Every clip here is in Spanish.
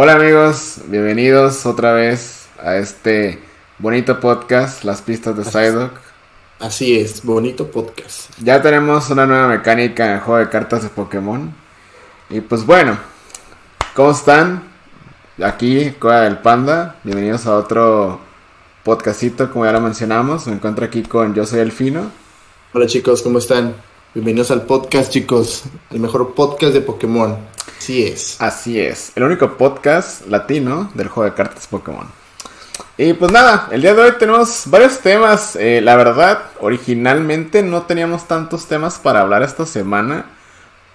Hola amigos, bienvenidos otra vez a este bonito podcast, Las Pistas de Psyduck. Así es, bonito podcast. Ya tenemos una nueva mecánica en el juego de cartas de Pokémon. Y pues bueno, ¿cómo están? Aquí, Coda del Panda. Bienvenidos a otro podcastito, como ya lo mencionamos. Me encuentro aquí con Yo Soy Elfino. Hola chicos, ¿cómo están? Bienvenidos al podcast, chicos. El mejor podcast de Pokémon. Así es. Así es. El único podcast latino del juego de cartas Pokémon. Y pues nada, el día de hoy tenemos varios temas. Eh, la verdad, originalmente no teníamos tantos temas para hablar esta semana.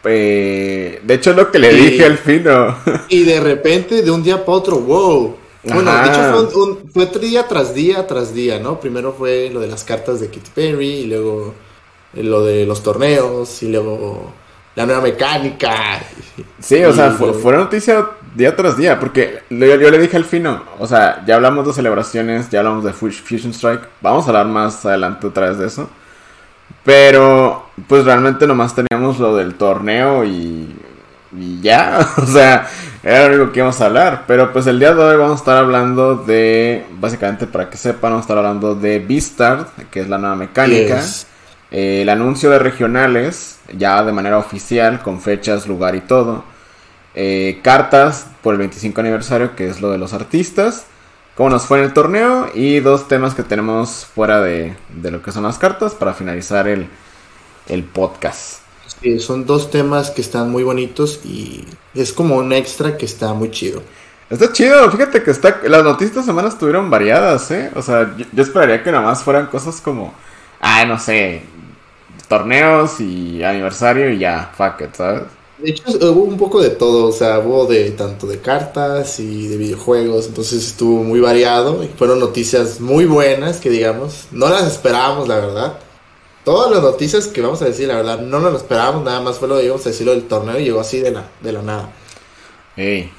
Eh, de hecho, es lo que le Y- dije al fino. Y de repente, de un día para otro, wow. Bueno, Ajá. de hecho fue, un- fue día tras día tras día, ¿no? Primero fue lo de las cartas de Katy Perry, y luego lo de los torneos, y luego la nueva mecánica. Sí, o sea, fue, fue noticia día tras día, porque yo, yo le dije al fino, o sea, ya hablamos de celebraciones, ya hablamos de Fu- Fusion Strike, vamos a hablar más adelante otra vez de eso, pero pues realmente nomás teníamos lo del torneo y, y ya, o sea, era lo que íbamos a hablar, pero pues el día de hoy vamos a estar hablando de, básicamente para que sepan, vamos a estar hablando de Beastard, que es la nueva mecánica. Yes. Eh, el anuncio de regionales, ya de manera oficial, con fechas, lugar y todo. Eh, cartas por el 25 aniversario, que es lo de los artistas. Cómo nos fue en el torneo. Y dos temas que tenemos fuera de, de lo que son las cartas para finalizar el, el podcast. Sí, son dos temas que están muy bonitos y es como un extra que está muy chido. Está chido, fíjate que está, las noticias esta semana estuvieron variadas, ¿eh? O sea, yo, yo esperaría que nada más fueran cosas como, ah, no sé, torneos y aniversario y ya, fuck it, ¿sabes? De hecho, hubo un poco de todo, o sea, hubo de tanto de cartas y de videojuegos, entonces estuvo muy variado y fueron noticias muy buenas que digamos, no las esperábamos, la verdad. Todas las noticias que vamos a decir, la verdad, no lo esperábamos, nada más fue lo que íbamos a decir lo del torneo y llegó así de la, de la nada. Ey.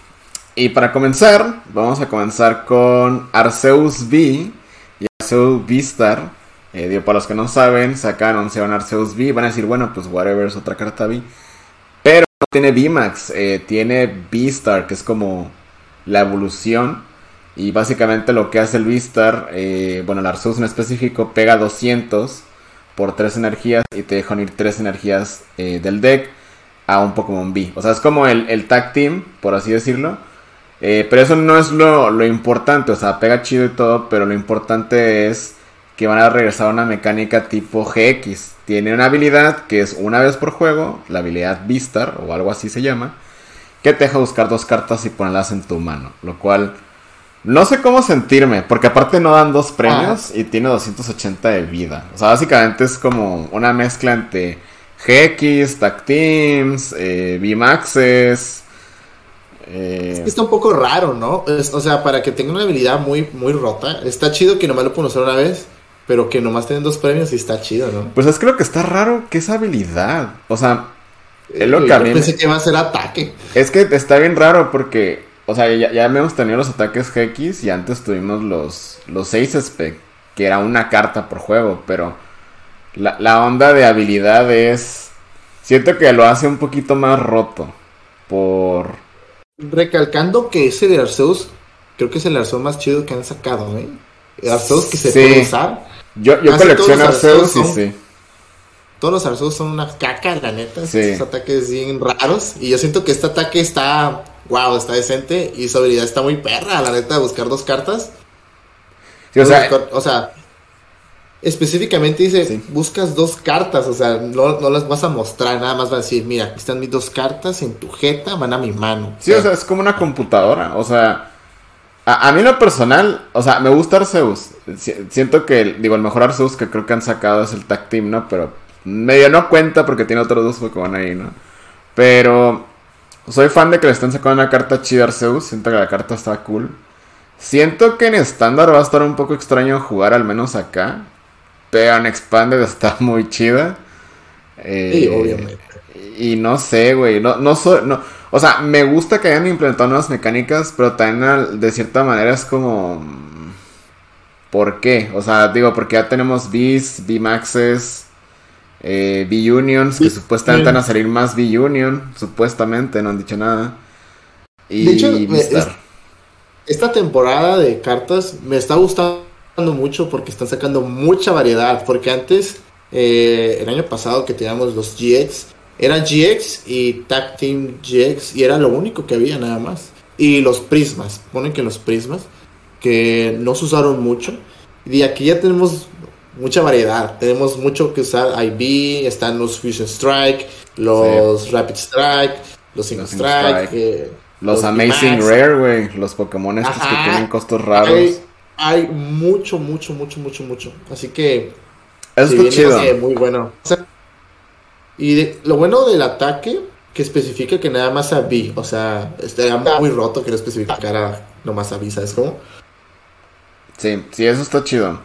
Y para comenzar, vamos a comenzar con Arceus V y Arceus V-Star. Eh, digo, para los que no saben, se acaba de anunciar un Arceus V. Van a decir, bueno, pues whatever, es otra carta V. Pero no tiene VMAX, eh, tiene V-Star, que es como la evolución. Y básicamente lo que hace el V-Star, eh, bueno, el Arceus en específico, pega 200 por 3 energías y te deja unir 3 energías eh, del deck a un Pokémon B. O sea, es como el, el tag team, por así decirlo. Eh, pero eso no es lo, lo importante, o sea, pega chido y todo, pero lo importante es que van a regresar a una mecánica tipo GX. Tiene una habilidad que es una vez por juego, la habilidad Vistar o algo así se llama, que te deja buscar dos cartas y ponerlas en tu mano, lo cual no sé cómo sentirme, porque aparte no dan dos premios y tiene 280 de vida. O sea, básicamente es como una mezcla entre GX, Tag Teams, eh, VMAXes. eh, Está un poco raro, ¿no? Es- o sea, para que tenga una habilidad muy, muy rota, está chido que nomás lo pueden usar una vez, pero que nomás tienen dos premios y está chido, ¿no? Pues es que lo que está raro que esa habilidad. O sea, es lo que Yo a mí me- pensé que iba a ser ataque. Es que está bien raro porque, o sea, ya, ya hemos tenido los ataques GX y antes tuvimos los, los 6 spec, que era una carta por juego, pero la, la onda de habilidad es... Siento que lo hace un poquito más roto por... Recalcando que ese de Arceus, creo que es el Arceus más chido que han sacado, ¿eh? Arceus que se Sí. puede usar. Yo, yo colecciono Arceus y sí. Todos los Arceus son una caca, la neta. Sí. Esos ataques bien raros. Y yo siento que este ataque está, wow, está decente. Y su habilidad está muy perra, la neta, de buscar dos cartas. Sí, o sea, Buscar- o sea, específicamente dice, Sí. buscas dos cartas, o sea, no, no las vas a mostrar, nada más va a decir, mira, aquí están mis dos cartas en tu jeta, van a mi mano. Sí, o sea, es como una computadora. O sea, a, a mí en lo personal, o sea, me gusta Arceus. Si- Siento que, el- digo, el mejor Arceus que creo que han sacado es el Tag Team, ¿no? Pero medio no cuenta porque tiene otros dos Pokémon ahí, ¿no? Pero soy fan de que le estén sacando una carta chida a Arceus. Siento que la carta está cool. Siento que en estándar va a estar un poco extraño jugar, al menos acá. Pero en Expanded está muy chida. Eh, Sí, obviamente. Y no sé, güey, no, no soy, no, o sea, me gusta que hayan implementado nuevas mecánicas, pero también de cierta manera es como, mm, ¿por qué? O sea, digo, porque ya tenemos Bs, B-Maxes, eh, B-Unions, que Sí. supuestamente van a salir más B-Union, supuestamente, no han dicho nada. y De hecho, me- Vistar. es- esta temporada de cartas me está gustando mucho porque están sacando mucha variedad. Porque antes, eh, el año pasado que teníamos los GX, era GX y Tag Team GX y era lo único que había nada más. Y los prismas, ponen que los prismas, que no se usaron mucho. Y aquí ya tenemos mucha variedad, tenemos mucho que usar. IB, están los Fusion Strike, los Rapid Strike, los Single Strike. Strike. eh, Los los Amazing Max. Rare, güey. Los Pokémon estos que tienen costos raros. Hay, hay mucho, mucho, mucho, mucho, mucho. Así que Eso está chido. eh, muy bueno. O sea, y de- lo bueno del ataque que especifica que nada más a B, o sea, estaría muy roto que no especificara nomás a B, ¿sabes cómo? Sí, sí, eso está chido.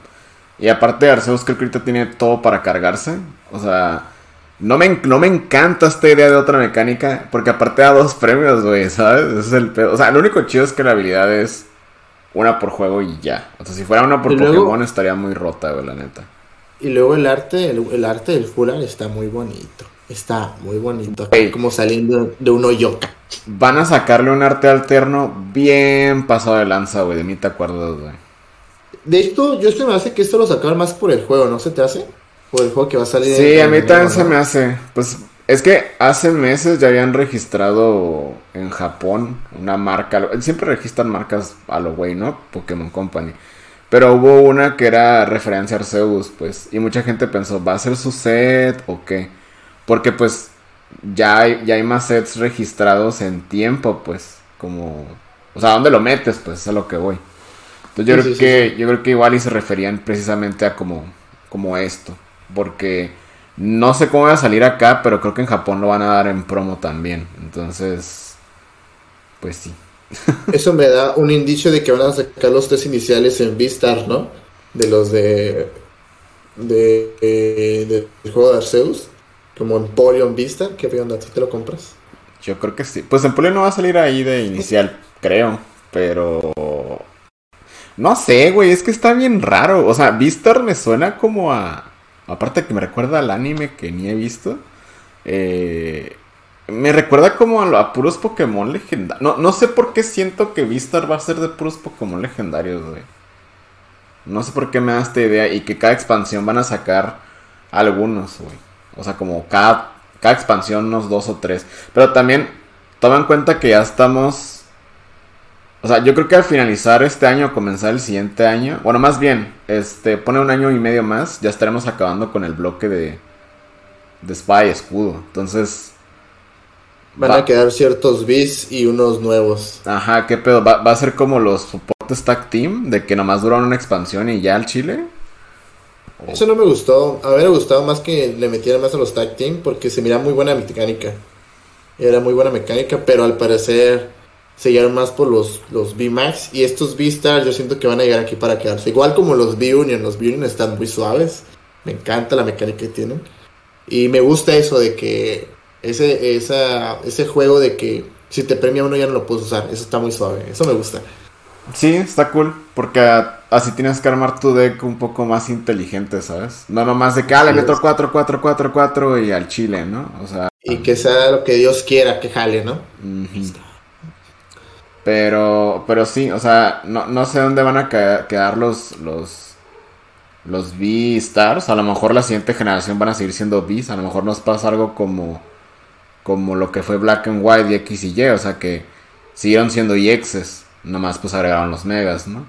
Y aparte, Arceus creo que ahorita tiene todo para cargarse. O sea, no me, no me encanta esta idea de otra mecánica. Porque aparte da dos premios, güey, ¿sabes? Ese es el pedo. O sea, lo único chido es que la habilidad es una por juego y ya. O sea, si fuera una por Y luego- Pokémon estaría muy rota, güey, la neta. Y luego el arte, el, el arte del full art está muy bonito. Está muy bonito. Como saliendo de un hoyoka. Van a sacarle un arte alterno bien pasado de lanza, güey. De mí te acuerdas, güey. De esto, yo se me hace que esto lo sacaron más por el juego, ¿no se te hace? Por el juego que va a salir. Sí, a mí también ¿no? se me hace. Pues es que hace meses ya habían registrado en Japón una marca. Siempre registran marcas a lo güey, ¿no? Pokémon Company. Pero hubo una que era referencia a Arceus, pues. Y mucha gente pensó, ¿va a ser su set o qué? Porque pues ya hay, ya hay más sets registrados en tiempo, pues. Como... O sea, ¿dónde lo metes? Pues es a lo que voy. Entonces yo Sí, creo sí, sí, que yo creo que igual y se referían precisamente a como como esto, porque no sé cómo va a salir acá, pero creo que en Japón lo van a dar en promo también. Entonces, pues sí. Eso me da un indicio de que van a sacar los tres iniciales en Vistar, ¿no? De los de. de. de- del juego de Arceus. Como Empoleon Vistar. ¿Qué onda? ¿Tú te lo compras? Yo creo que sí. Pues Empoleon no va a salir ahí de inicial, creo, pero no sé, güey, es que está bien raro. O sea, Vistar me suena como a aparte que me recuerda al anime que ni he visto. Eh, me recuerda como a, puros Pokémon legendarios. No, no sé por qué siento que Vistar va a ser de puros Pokémon legendarios, güey. No sé por qué me da esta idea. Y que cada expansión van a sacar algunos, güey. O sea, como cada, cada expansión unos dos o tres. Pero también toma en cuenta que ya estamos... O sea, yo creo que al finalizar este año o comenzar el siguiente año... Bueno, más bien, este, pone un año y medio más. Ya estaremos acabando con el bloque de... De espada y escudo. Entonces... Van va- a quedar ciertos bis y unos nuevos. Ajá, qué pedo. ¿Va, va a ser como los soportes tag team, de que nomás duran una expansión y ya al chile. O- Eso no me gustó. A mí me gustado más que le metieran más a los tag team porque se mira muy buena mecánica. Era muy buena mecánica, pero al parecer se llegaron más por los, los B-Max. Y estos B-Stars yo siento que van a llegar aquí para quedarse. Igual como los B-Union. Los B-Union están muy suaves. Me encanta la mecánica que tienen. Y me gusta eso de que ese, esa, ese juego de que si te premia uno ya no lo puedes usar. Eso está muy suave. Eso me gusta. Sí, está cool, porque así tienes que armar tu deck un poco más inteligente, ¿sabes? No nomás de que, ah, le meto es. 4, 4, 4, 4 y al chile, ¿no? O sea... Y que sea lo que Dios quiera que jale, ¿no? Pero, pero sí, o sea, no, no sé dónde van a ca- quedar los, los, los V-Stars. A lo mejor la siguiente generación van a seguir siendo Vs. A lo mejor nos pasa algo como, como lo que fue Black and White y X y Y. O sea que siguieron siendo EXs. Nomás pues agregaron los megas, ¿no?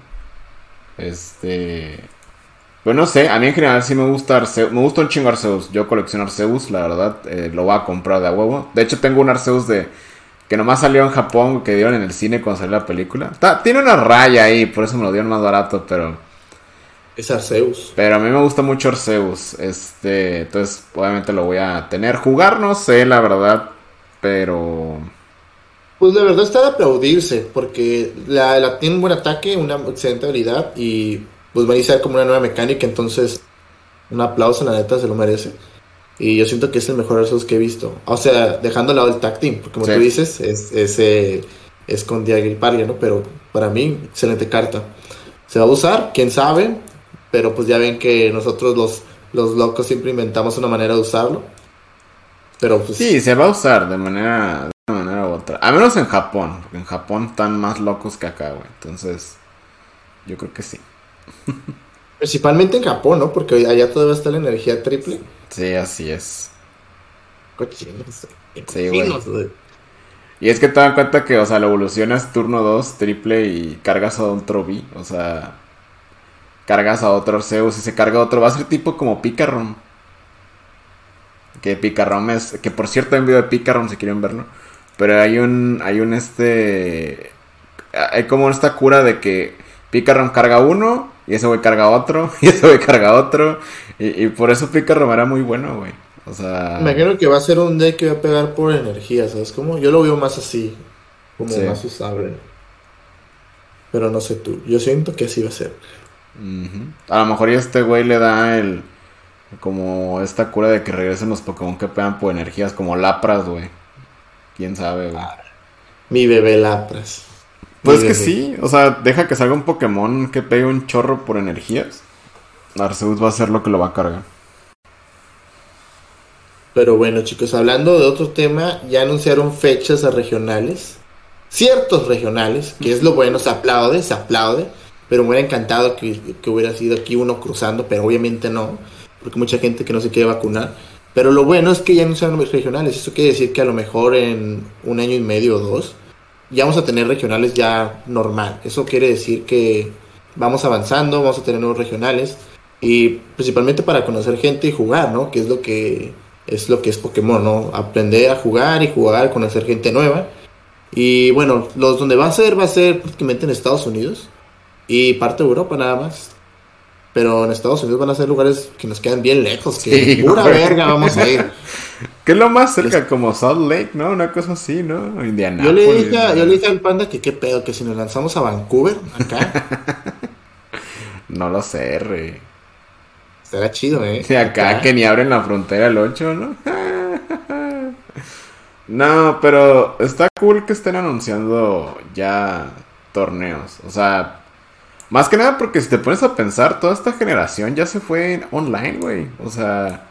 Este... Pues no sé, a mí en general sí me gusta Arceus. Me gusta un chingo Arceus. Yo colecciono Arceus, la verdad. eh, lo voy a comprar de a huevo. De hecho tengo un Arceus de... Que nomás salió en Japón, que dieron en el cine cuando salió la película. Tiene una raya ahí, por eso me lo dieron más barato, pero... Es Arceus. Pero a mí me gusta mucho Arceus. Este, entonces obviamente lo voy a tener. Jugar no sé, la verdad. Pero... Pues la verdad está de aplaudirse, porque la, la tiene un buen ataque, una excelente habilidad y pues va a iniciar como una nueva mecánica, entonces un aplauso, la neta, se lo merece. Y yo siento que es el mejor Arceus que he visto. O sea, dejando al lado el tag team, porque como Sí. tú dices, es, es, eh, es con Diagriparia, ¿no? Pero para mí, excelente carta. Se va a usar, quién sabe, pero pues ya ven que nosotros los, los locos siempre inventamos una manera de usarlo. Pero pues... Sí, se va a usar de manera, de una manera u otra. A menos en Japón, porque en Japón están más locos que acá, güey. Entonces, yo creo que sí. Principalmente en Japón, ¿no? Porque allá todavía está la energía triple. Sí, así es. Cochinos. Sí, güey. Y es que te dan cuenta que, o sea, la evolución es turno 2, triple y cargas a otro B. O sea, cargas a otro Arceus y se carga otro. Va a ser tipo como Picaron. Que Picaron es. Que por cierto, en video de Picaron si quieren verlo. Pero hay un. Hay un este. Hay como esta cura de que Picaron carga uno. Y ese güey carga otro. Y ese güey carga otro. Y, por eso Picaron era muy bueno, güey. O sea. Me imagino que va a ser un deck que va a pegar por energía, ¿sabes cómo? Yo lo veo más así. Como más usable. Pero no sé tú. Yo siento que así va a ser. A lo mejor este güey le da el. Como esta cura de que regresen los Pokémon que pegan por energías, como Lapras, güey. Quién sabe, güey. Mi bebé Lapras. Pues que sí, o sea, deja que salga un Pokémon que pegue un chorro por energías. Arceus va a ser lo que lo va a cargar. Pero bueno, chicos, hablando de otro tema, ya anunciaron fechas a regionales. Ciertos regionales, que es lo bueno, se aplaude, se aplaude. Pero me hubiera encantado que, hubiera sido aquí uno cruzando, pero obviamente no, porque mucha gente que no se quiere vacunar. Pero lo bueno es que ya anunciaron regionales. Eso quiere decir que a lo mejor en un año y medio o dos ya vamos a tener regionales ya normal. Eso quiere decir que vamos avanzando, vamos a tener nuevos regionales y principalmente para conocer gente y jugar, ¿no? Que es lo que es lo que es Pokémon, ¿no? Aprender a jugar y jugar, conocer gente nueva. Y bueno, los donde va a ser va a ser prácticamente en Estados Unidos y parte de Europa nada más. Pero en Estados Unidos van a ser lugares que nos quedan bien lejos, que pura verga vamos a ir. ¿Qué es lo más cerca? Como Salt Lake, ¿no? Una cosa así, ¿no? Indiana. Yo le dije, yo le dije al panda que qué pedo, que si nos lanzamos a Vancouver, acá. no lo sé, re. Será chido, ¿eh? Sí, acá, que ni abren la frontera el 8, ¿no? no, pero está cool que estén anunciando ya torneos. O sea, más que nada porque si te pones a pensar, toda esta generación ya se fue online, güey. O sea...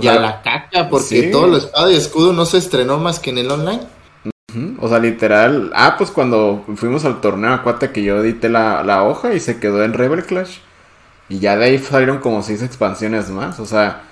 y a la caca, porque todo el espada y escudo no se estrenó más que en el online. O sea, literal. Ah, pues cuando fuimos al torneo acuate que yo edité la, la hoja y se quedó en Rebel Clash. Y ya de ahí salieron como seis expansiones más. O sea,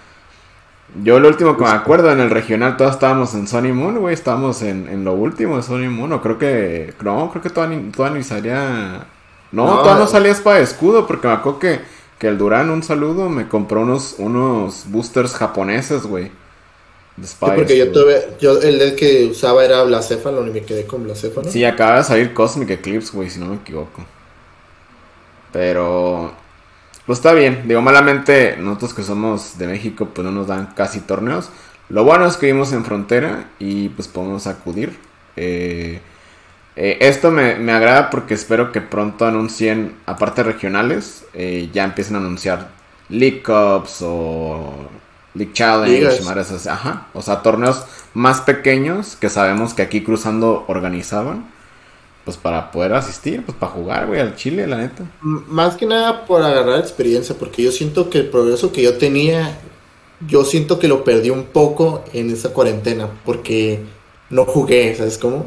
yo lo último que me acuerdo en el regional, todos estábamos en Sony Moon, güey. Estábamos en, en, lo último de Sony Moon. O creo que. No, creo que todavía, todavía ni salía no, todavía no salía espada de escudo porque me acuerdo que, que el Durán, un saludo, me compró unos, unos boosters japoneses, güey. sí, porque yo tuve, yo el que usaba era Blacéfalo y me quedé con Blacéfalo. Sí, acaba de salir Cosmic Eclipse, güey, si no me equivoco. Pero, pues está bien. Digo, malamente, nosotros que somos de México, pues no nos dan casi torneos. Lo bueno es que vivimos en frontera y pues podemos acudir. Eh, eh, esto me, agrada porque espero que pronto anuncien, aparte regionales, eh, ya empiecen a anunciar League Cups o League Challenge, ajá, o sea, torneos más pequeños que sabemos que aquí cruzando organizaban, pues para poder asistir, pues para jugar, güey, al Chile, la neta. Más que nada por agarrar experiencia, porque yo siento que el progreso que yo tenía, yo siento que lo perdí un poco en esa cuarentena, porque no jugué, ¿sabes cómo?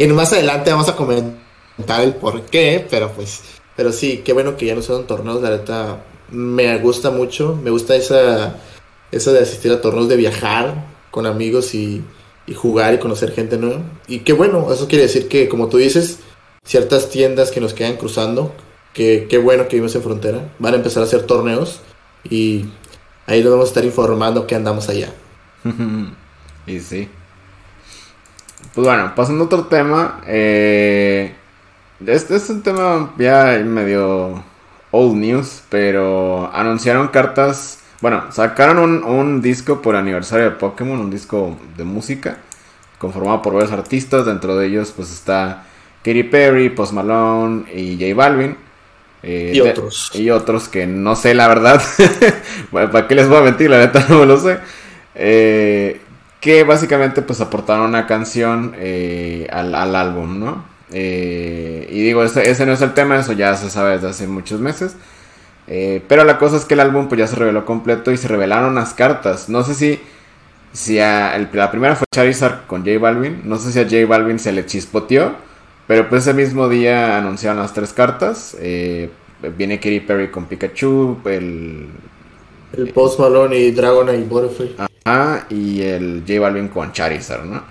Que más adelante vamos a comentar el por qué, pero pues, pero sí, qué bueno que ya no son torneos, la neta me gusta mucho, me gusta esa, de asistir a torneos, de viajar con amigos y, jugar y conocer gente nueva. Y qué bueno, eso quiere decir que, como tú dices, ciertas tiendas que nos quedan cruzando, que qué bueno que vivimos en frontera, van a empezar a hacer torneos y ahí nos vamos a estar informando que andamos allá. y sí. Pues bueno, pasando a otro tema. Eh, este es un tema ya medio old news, pero anunciaron cartas. Bueno, sacaron un, disco por aniversario de Pokémon, un disco de música, conformado por varios artistas. Dentro de ellos, pues está Katy Perry, Post Malone y J Balvin. Eh, y otros. y otros que no sé, la verdad. bueno, ¿para qué les voy a mentir? La neta no me lo sé. Eh, que básicamente pues aportaron una canción eh, al, álbum, ¿no? Eh, y digo, ese, no es el tema, eso ya se sabe desde hace muchos meses. Eh, pero la cosa es que el álbum pues ya se reveló completo y se revelaron las cartas. No sé si si a, el- la primera fue Charizard con J Balvin. No sé si a J Balvin se le chispoteó. Pero pues ese mismo día anunciaron las tres cartas. Viene Katy Perry con Pikachu. El. El Post Malone y Dragonite y Butterfree. Y el J Balvin con Charizard, ¿no?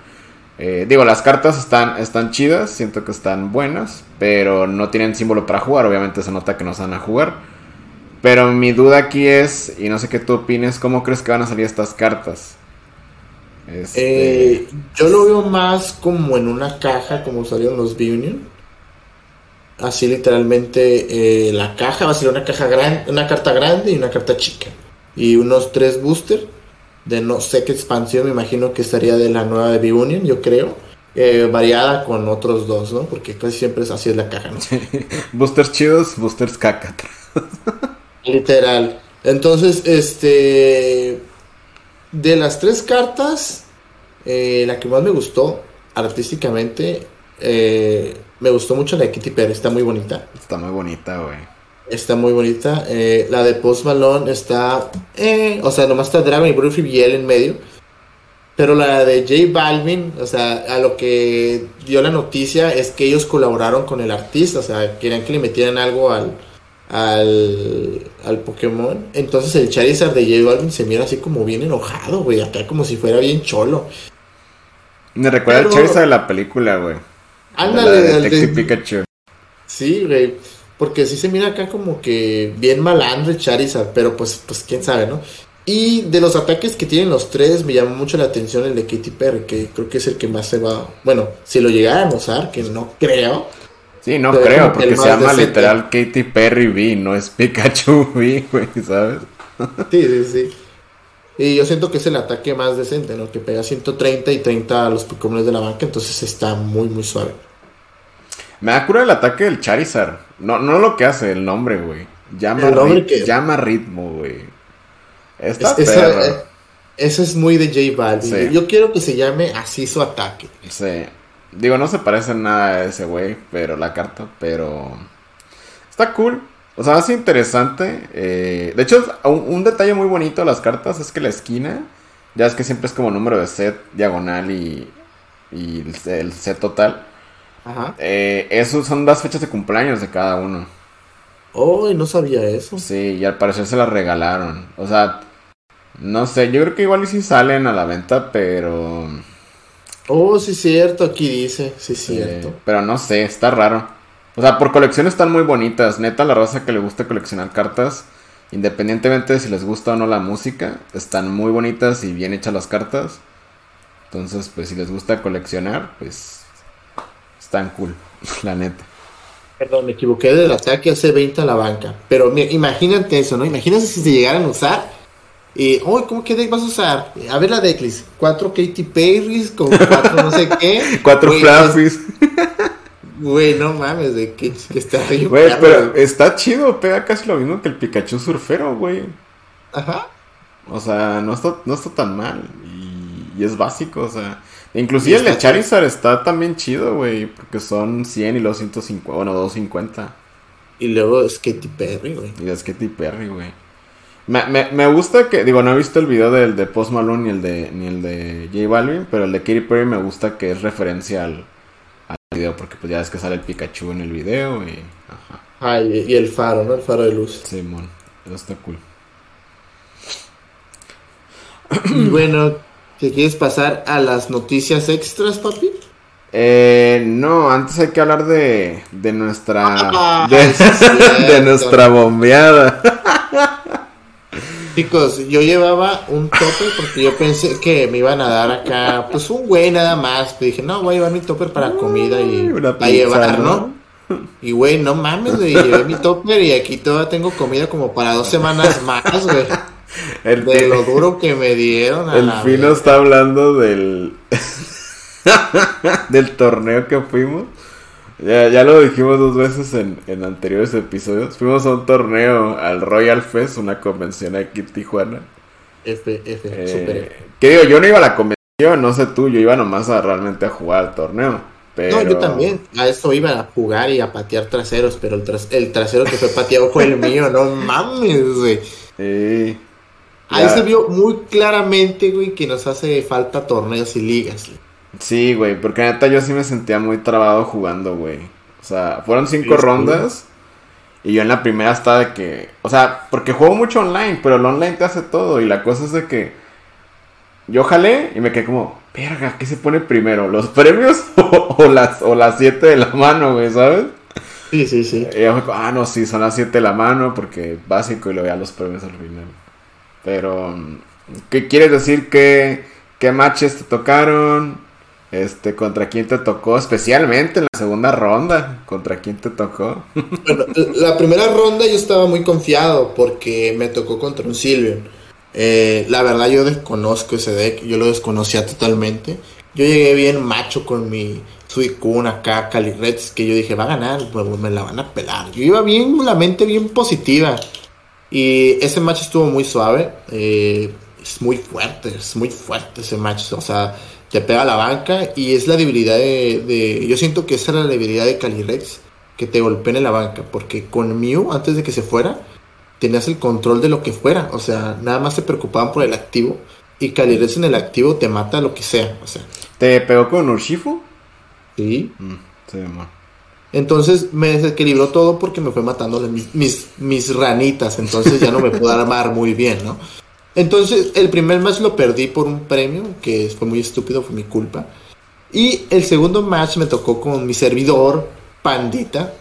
Eh, digo, las cartas están, están chidas, siento que están buenas, pero no tienen símbolo para jugar, obviamente se nota que no van a jugar. Pero mi duda aquí es, y no sé qué tú opines, ¿cómo crees que van a salir estas cartas? Este, Eh, yo lo veo más como en una caja, como salieron los B-Union. Así literalmente eh, la caja va a ser una caja grande, una carta grande y una carta chica. Y unos tres booster de no sé qué expansión, me imagino que estaría de la nueva de B-Union, yo creo. eh, variada con otros dos, ¿no? Porque casi siempre es así es la caja, ¿no? boosters chidos, boosters caca. Literal. Entonces, este. De las tres cartas, eh, la que más me gustó artísticamente, eh, me gustó mucho la de Kitty Perry, está muy bonita. Está muy bonita, güey. Está muy bonita. Eh, la de Post Malone está. eh, o sea, nomás está Dragon y Butterfree y él en medio. Pero la de J Balvin, o sea, a lo que dio la noticia es que ellos colaboraron con el artista, o sea, querían que le metieran algo al, al, al Pokémon. Entonces el Charizard de J Balvin se mira así como bien enojado, güey, acá como si fuera bien cholo. Me recuerda el Charizard de la película, güey. Ándale, al de- Detective Pikachu. Sí, güey. Porque sí se mira acá como que bien malandro Charizard, pero pues, pues quién sabe, ¿no? Y de los ataques que tienen los tres, me llamó mucho la atención el de Katy Perry, que creo que es el que más se va. Bueno, si lo llegaran a usar, que no creo. Sí, no creo, porque se llama decente. literal Katy Perry V, no es Pikachu V, güey, ¿sabes? Sí, sí, sí. Y yo siento que es el ataque más decente, ¿no? Que pega 130 y 30 a los Pokémon de la banca, entonces está muy, muy suave. Me da cura el ataque del Charizard. No, no lo que hace, el nombre, güey. Llama, El nombre rit- que- llama ritmo, güey. Está Es- perro. esa, eh, esa es muy de J Balvin. Sí. Yo quiero que se llame así su ataque. Sí. Digo, no se parece nada a ese güey, pero la carta, pero... Está cool. O sea, es interesante. eh, De hecho, un, un detalle muy bonito de las cartas es que la esquina, ya es que siempre es como número de set, diagonal y, y el, el set total. Ajá. Eh, esos son las fechas de cumpleaños de cada uno. Oh, no sabía eso. Sí, y al parecer se las regalaron. O sea, no sé, yo creo que igual y sí salen a la venta, pero... Oh, sí, cierto, aquí dice, sí, cierto. eh, pero no sé, está raro. O sea, por colección están muy bonitas. Neta, la raza que le gusta coleccionar cartas, independientemente de si les gusta o no la música, están muy bonitas y bien hechas las cartas. Entonces, pues si les gusta coleccionar, pues están cool, la neta. Perdón, me equivoqué del ataque hace 20 a la banca. Pero imagínate eso, ¿no? Imagínate si se llegaran a usar. Y, oh, ¿cómo que deck vas a usar? A ver la decklist. Cuatro Katy Perrys con cuatro no sé qué. Cuatro fluffies. Güey, no mames, de que, que está bien Güey, pero está chido, pega casi lo mismo que el Pikachu surfero, güey. Ajá. O sea, no está, no está tan mal. Y, y es básico, o sea. Inclusive el de Charizard está también chido, güey. Porque son 100 y los 150, bueno, 250. Y luego es Katy Perry, güey. Y es que Perry, güey. Me, me, me gusta que, digo, no he visto el video del de Post Malone ni el de, ni el de J Balvin, pero el de Katy Perry me gusta que es referencia al, al video, porque pues ya ves que sale el Pikachu en el video y... Ajá, Ay, y el faro, ¿no? El faro de luz. Simón, eso está cool. Bueno, ¿te quieres pasar a las noticias extras, papi? Eh, no, antes hay que hablar de, de nuestra, Ah, de, nuestra bombeada. Chicos, yo llevaba un topper porque yo pensé que me iban a dar acá, pues un güey nada más. Pues dije, no, voy a llevar mi topper para comida y a llevar, ¿no? ¿no? Y güey, no mames, güey, llevé mi topper y aquí todavía tengo comida como para dos semanas más, güey. El, De lo duro que me dieron. a el la Fino está hablando del, del torneo que fuimos. Ya, ya lo dijimos dos veces en, en anteriores episodios. Fuimos a un torneo al Royal Fest, una convención aquí en Tijuana. F, F, Eh, super que digo, yo no iba a la convención, no sé tú, yo iba nomás a realmente a jugar al torneo. Pero... No, yo también. A esto iba a jugar y a patear traseros, pero el, tras- el trasero que fue pateado fue el mío, no mames, güey. Sí. Ahí se vio muy claramente, güey, que nos hace falta torneos y ligas. Sí, güey, porque neta yo sí me sentía muy trabado jugando, güey. O sea, fueron cinco rondas. Y yo en la primera estaba de que. O sea, porque juego mucho online, pero el online te hace todo. Y la cosa es de que. Yo jalé y me quedé como, verga, ¿qué se pone primero? ¿Los premios o, las o las siete de la mano, güey, ¿sabes? Sí, sí, sí. Y yo ah, no, sí, son las siete de la mano porque básico y lo veía los premios al final. Pero, ¿qué quieres decir? ¿Qué, qué matches te tocaron? Este, ¿contra quién te tocó? Especialmente en la segunda ronda, ¿contra quién te tocó? Bueno, la primera ronda yo estaba muy confiado porque me tocó contra un Silvion. Eh, la verdad yo desconozco ese deck, yo lo desconocía totalmente. Yo llegué bien macho con mi Suicune acá, Cali Reds, que yo dije, va a ganar, me la van a pelar. Yo iba bien, la mente bien positiva. Y ese match estuvo muy suave. Eh, es muy fuerte, es muy fuerte ese match. O sea, te pega a la banca y es la debilidad de, Yo siento que esa era la debilidad de Calyrex, que te golpeen en la banca, porque con Mew, antes de que se fuera, tenías el control de lo que fuera, o sea, nada más se preocupaban por el activo, y Calyrex en el activo te mata lo que sea, o sea. ¿Te pegó con Urshifu? Sí. Mm, sí, Entonces me desequilibró todo porque me fue matando mis, mis, ranitas, entonces ya no me pude armar muy bien, ¿no? Entonces, el primer match lo perdí por un premio, que fue muy estúpido, fue mi culpa. Y el segundo match me tocó con mi servidor, Pandita.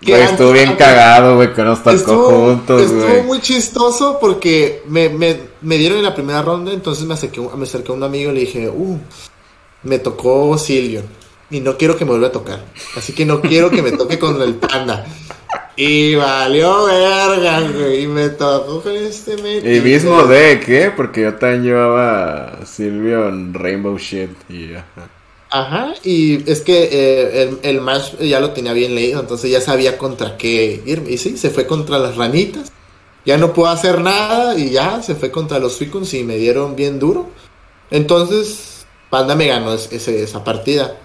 Que estuvo bien cagado, güey, que nos tocó juntos, güey. Estuvo muy chistoso porque me, me, dieron en la primera ronda, entonces me acerqué, me acerqué a un amigo y le dije, uh, me tocó Silvio. Y no quiero que me vuelva a tocar. Así que no quiero que me toque con el panda. Y valió verga, güey. Y me tocó con este Y mismo deck, ¿eh? Porque yo también llevaba Silvio en Rainbow Shit. Y ajá. Ajá, y es que eh, el, el, match ya lo tenía bien leído, entonces ya sabía contra qué irme. Y sí, se fue contra las ranitas. Ya no puedo hacer nada y ya se fue contra los Suicuns y me dieron bien duro. Entonces, Panda me ganó esa partida.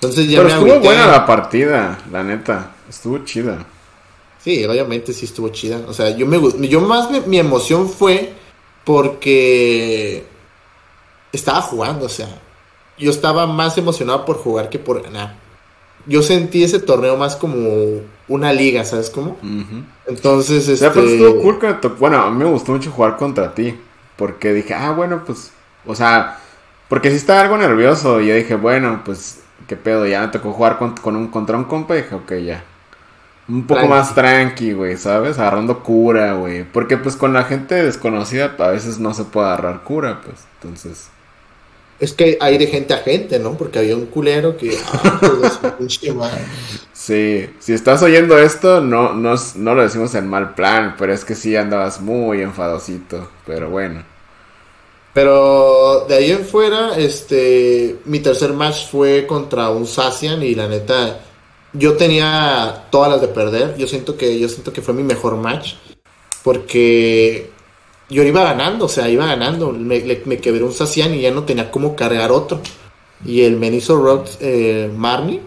Entonces ya Pero estuvo buena la partida, la neta. Estuvo chida. Sí, obviamente sí estuvo chida. O sea, yo me yo más mi emoción fue porque estaba jugando, o sea, yo estaba más emocionado por jugar que por ganar. Yo sentí ese torneo más como una liga, ¿sabes cómo? Entonces, este... O estuvo cool que Bueno, a mí me gustó mucho jugar contra ti. Porque dije, ah, bueno, pues... O sea, porque sí estaba algo nervioso. Y yo dije, bueno, pues, ¿qué pedo? Ya me tocó jugar con, con un, contra un compa y dije, ok, ya un poco más tranqui, güey, ¿sabes? Agarrando cura, güey. Porque pues con la gente desconocida a veces no se puede agarrar cura, pues. Entonces... Es que hay de gente a gente, ¿no? Porque había un culero que... Ah, pues, sí, si estás oyendo esto, no, no, no lo decimos en mal plan, pero es que sí andabas muy enfadosito, pero bueno. Pero de ahí en fuera, este, mi tercer match fue contra un Sacian y la neta yo tenía todas las de perder. Yo siento que yo siento que fue mi mejor match porque yo iba ganando, o sea, iba ganando. Me, me quebré un Sacian y ya no tenía cómo cargar otro. Y el men hizo Rock eh, Marnie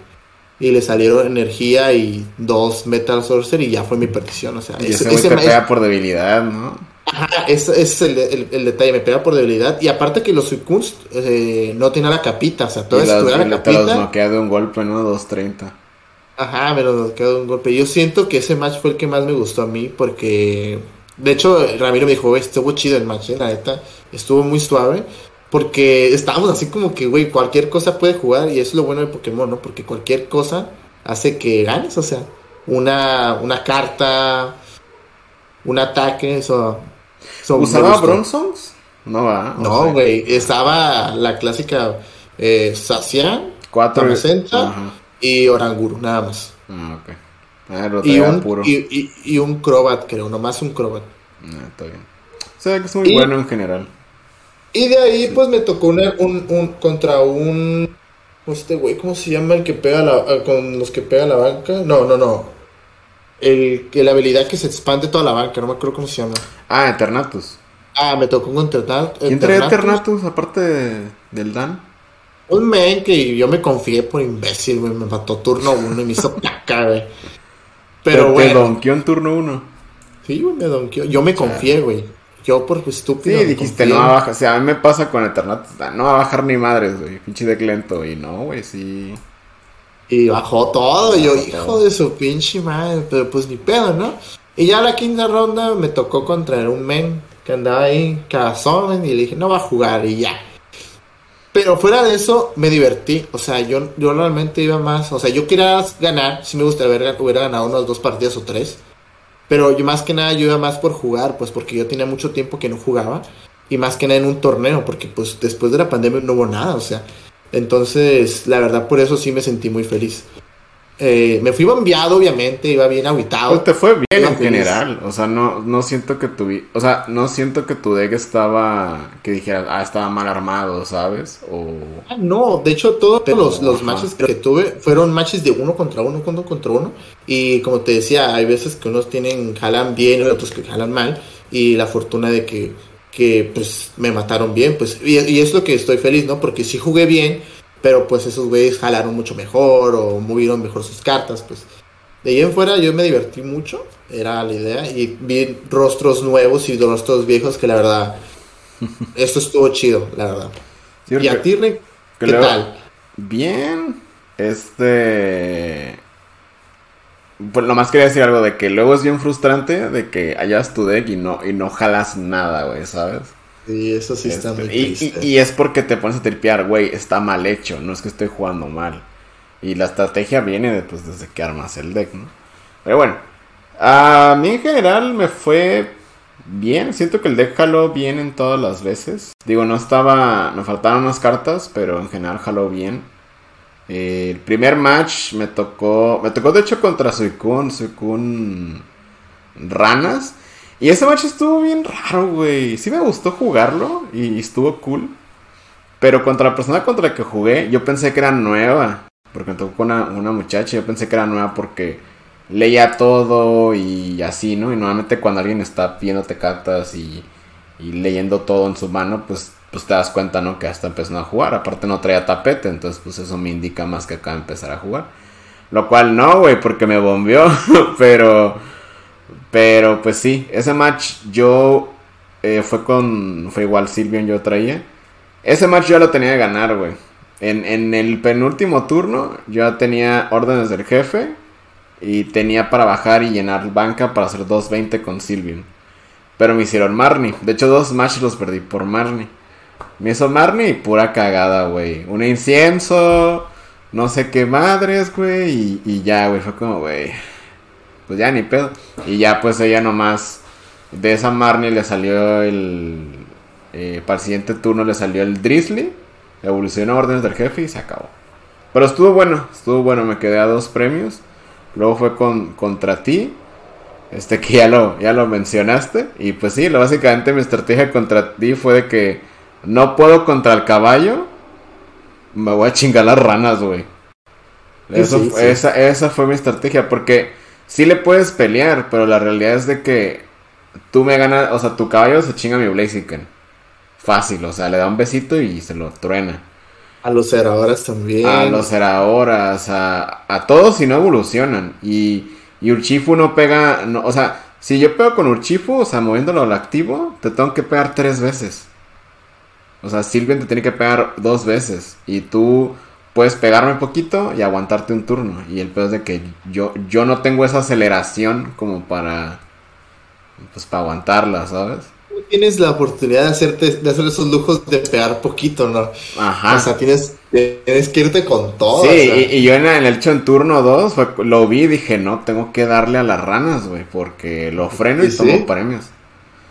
y le salieron energía y dos Metal Sorcerer y ya fue mi perdición. O sea, y ese, ese te pega por debilidad, ¿no? Ajá, ese, es el, el, detalle, me pega por debilidad. Y aparte que los Suicuns eh, no tiene la capita, o sea, todo esto la capita. Los noquea de un golpe, ¿no? 230. Ajá, me lo quedó un golpe. Yo siento que ese match fue el que más me gustó a mí porque... De hecho, Ramiro me dijo, estuvo chido el match, ¿eh? la neta. Estuvo muy suave. Porque estábamos así como que, güey, cualquier cosa puede jugar. Y eso es lo bueno de Pokémon, ¿no? Porque cualquier cosa hace que ganes. O sea, una, una carta, un ataque, eso... ¿Usaba Bronsons? No va. No, güey. Estaba la clásica eh, Sacian. Cuatro. Y Oranguru, nada más. Ah, ok. Ah, y, un, puro. Y, y, un Crobat, creo, nomás un Crobat. Ah, está bien. O sea, que es muy bueno en general. Y de ahí, pues me tocó un, un, contra un. Este güey, ¿cómo se llama el que pega la, con los que pega la banca? No, no, no. El que la habilidad que se expande toda la banca, no me acuerdo cómo se llama. Ah, Eternatus. Ah, me tocó un Eternatus. ¿Quién trae Eternatus aparte del Dan? Un men que yo me confié por imbécil, güey. Me mató turno uno y me hizo placa, güey. Pero, güey. ¿Te donkeó en turno uno? Sí, güey, me donkeó. Yo me confié, güey. yo por estúpido. Sí, dijiste, no va a bajar. O sea, a mí me pasa con Eternat. No va a bajar ni madres, güey. Pinche de lento. Y no, güey, sí. Y bajó todo. y yo, hijo de su pinche madre. Pero pues ni pedo, ¿no? Y ya la quinta ronda me tocó contra un men que andaba ahí, cazón. Y le dije, no va a jugar. Y ya. Pero fuera de eso, me divertí. O sea, yo, yo realmente iba más. O sea, yo quería ganar. Si me gustaría haber hubiera ganado unos dos partidas o tres. Pero yo más que nada yo iba más por jugar, pues porque yo tenía mucho tiempo que no jugaba. Y más que nada en un torneo, porque pues después de la pandemia no hubo nada, o sea. Entonces, la verdad, por eso sí me sentí muy feliz. Eh, me fui bombeado, obviamente, iba bien aguitado. Pues te fue bien en general, o sea, no, no siento que tu, o sea, no siento que tu deck estaba, que dijera, ah, estaba mal armado, ¿sabes? O... Ah, no, de hecho, todos los, los matches que tuve fueron matches de uno contra uno, uno contra uno, y como te decía, hay veces que unos tienen, jalan bien y otros que jalan mal, y la fortuna de que, que pues, me mataron bien, pues, y, y es lo que estoy feliz, ¿no? Porque si jugué bien, pero pues esos güeyes jalaron mucho mejor o movieron mejor sus cartas, pues. De ahí en fuera yo me divertí mucho, era la idea, y vi rostros nuevos y rostros viejos que la verdad, esto estuvo chido, la verdad. y a ti, ¿qué tal? Bien, este... Pues nomás quería decir algo de que luego es bien frustrante de que hayas tu deck y no, y no jalas nada, güey, ¿sabes? Sí, eso sí está este, muy y, Y, es porque te pones a tripear, güey, está mal hecho, no es que estoy jugando mal. Y la estrategia viene pues, desde que armas el deck, ¿no? Pero bueno, a mí en general me fue bien. Siento que el deck jaló bien en todas las veces. Digo, no estaba. Me faltaron unas cartas, pero en general jaló bien. Eh, el primer match me tocó. Me tocó de hecho contra Suicune. Suicune Ranas. Y ese match estuvo bien raro, güey. Sí me gustó jugarlo y estuvo cool. Pero contra la persona contra la que jugué, yo pensé que era nueva. Porque me tocó con una, muchacha. Yo pensé que era nueva porque leía todo y así, ¿no? Y normalmente cuando alguien está pidiéndote cartas y, y leyendo todo en su mano, pues, pues te das cuenta, ¿no? Que hasta empezando a jugar. Aparte no traía tapete, entonces pues eso me indica más que acaba de empezar a jugar. Lo cual no, güey, porque me bombeó. pero... Pero pues sí, ese match yo eh, fue con. Fue igual Silvion yo traía. Ese match yo lo tenía que ganar, güey. En, en, el penúltimo turno yo tenía órdenes del jefe. Y tenía para bajar y llenar banca para hacer 2.20 con Silvion. Pero me hicieron Marnie. De hecho, dos matches los perdí por Marnie. Me hizo Marnie y pura cagada, güey. Un incienso. No sé qué madres, güey. Y, y ya, güey. Fue como, güey pues ya ni pedo. Y ya pues ella nomás, de esa Marnie le salió el, eh, para el siguiente turno le salió el Drizzly, evolucionó órdenes del jefe y se acabó. Pero estuvo bueno, estuvo bueno, me quedé a dos premios. Luego fue con, contra ti, este que ya lo, ya lo mencionaste. Y pues sí, lo, básicamente mi estrategia contra ti fue de que no puedo contra el caballo, me voy a chingar las ranas, güey. Esa, esa fue mi estrategia, porque sí le puedes pelear, pero la realidad es de que tú me ganas, o sea, tu caballo se chinga mi Blaziken. Fácil, o sea, le da un besito y se lo truena. A los Ceradoras también. A los Ceradoras, a, a todos si no evolucionan. Y, y Urchifu no pega, no, o sea, si yo pego con Urchifu, o sea, moviéndolo al activo, te tengo que pegar tres veces. O sea, Silvian te tiene que pegar dos veces. Y tú puedes pegarme un poquito y aguantarte un turno. Y el peor es de que yo, yo no tengo esa aceleración como para. Pues para aguantarla, ¿sabes? Tienes la oportunidad de hacerte, de hacer esos lujos de pegar poquito, ¿no? Ajá. O sea, tienes, tienes que irte con todo. Sí, y, yo en, el hecho en turno 2 lo vi y dije, no, tengo que darle a las ranas, güey, porque lo freno y tomo premios.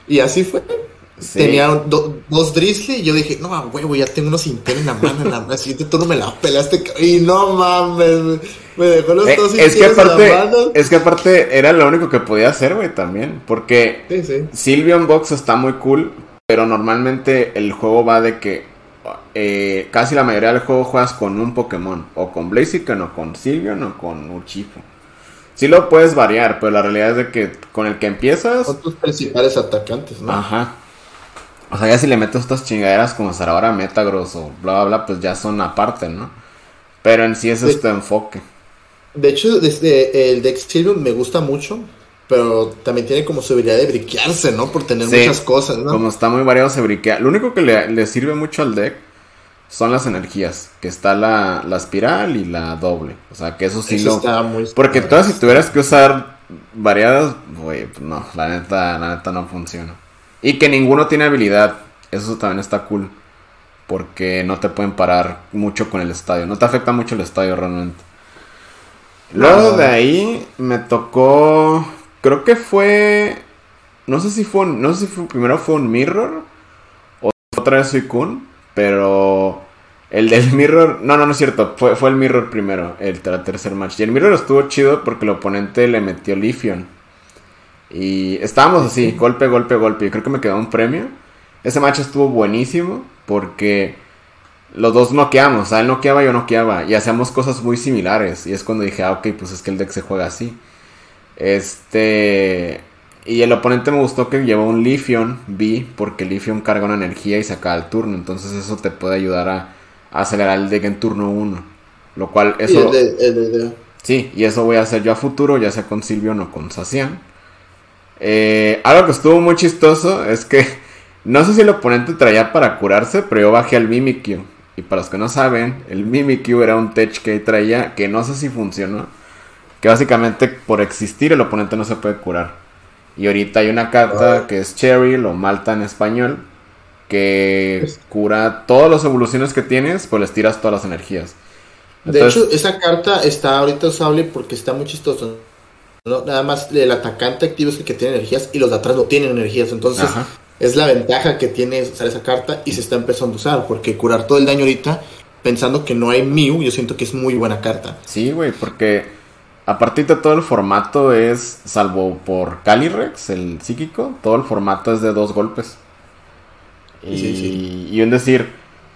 Y así fue. Tenía dos Drizzly y yo dije, no, huevo, ya tengo unos Intel en la mano. En la, siguiente turno me la pelaste. Y no mames, me dejó los eh, dos es que aparte, en la mano. Es que aparte era lo único que podía hacer, güey, también. Porque sí, Silvion Box está muy cool, pero normalmente el juego va de que eh, casi la mayoría del juego juegas con un Pokémon. O con Blaziken, o con Silvion, o con Uchifu. Sí lo puedes variar, pero la realidad es de que con el que empiezas... Son tus principales atacantes, ¿no? Ajá. O sea, ya si le metes estas chingaderas como Sarabara Metagross o bla bla bla, pues ya son aparte, ¿no? Pero en sí es este enfoque. De hecho, desde el Dex Silver me gusta mucho, pero también tiene como su habilidad de briquearse, ¿no? Por tener muchas cosas, ¿no? Como está muy variado, se briquea. Lo único que le, sirve mucho al deck son las energías, que está la, la espiral y la doble. O sea, que eso sí lo... Está muy Porque todas si tuvieras que usar variadas, güey, no, la neta, la neta no funciona. Y que ninguno tiene habilidad, eso también está cool. Porque no te pueden parar mucho con el estadio. No te afecta mucho el estadio realmente. Luego de ahí me tocó. Creo que fue. No sé si fue. No sé si fue, primero fue un Mirror. O otra vez Suicune. Pero. El del Mirror. No, no, no es cierto. Fue, fue el Mirror primero. El, tercer match. Y el Mirror estuvo chido porque el oponente le metió Lifion. Y estábamos así, golpe, golpe, golpe. Y creo que me quedó un premio. Ese match estuvo buenísimo porque los dos noqueamos. O sea, él noqueaba, yo noqueaba. Y hacíamos cosas muy similares. Y es cuando dije, ah, ok, pues es que el deck se juega así. Este. Y el oponente me gustó que llevó un Lifion B, porque Lifion carga una energía y se acaba el turno. Entonces eso te puede ayudar a, acelerar el deck en turno 1. Lo cual, eso. Sí, y eso voy a hacer yo a futuro, ya sea con Silvio o con Sacian. Eh, algo que estuvo muy chistoso es que no sé si el oponente traía para curarse, pero yo bajé al Mimikyu. Y para los que no saben, el Mimikyu era un tech que traía que no sé si funcionó. Que básicamente por existir el oponente no se puede curar. Y ahorita hay una carta que es Cherry, o Malta en español, que cura todas las evoluciones que tienes, pues les tiras todas las energías. de hecho, esa carta está ahorita usable porque está muy chistoso. Nada más el atacante activo es el que tiene energías y los de atrás no tienen energías. Entonces, es la ventaja que tiene usar esa carta y se está empezando a usar. Porque curar todo el daño ahorita, pensando que no hay Mew, yo siento que es muy buena carta. Sí, güey, porque a partir de todo el formato es, salvo por Calyrex, el psíquico, todo el formato es de dos golpes. Y, y un decir,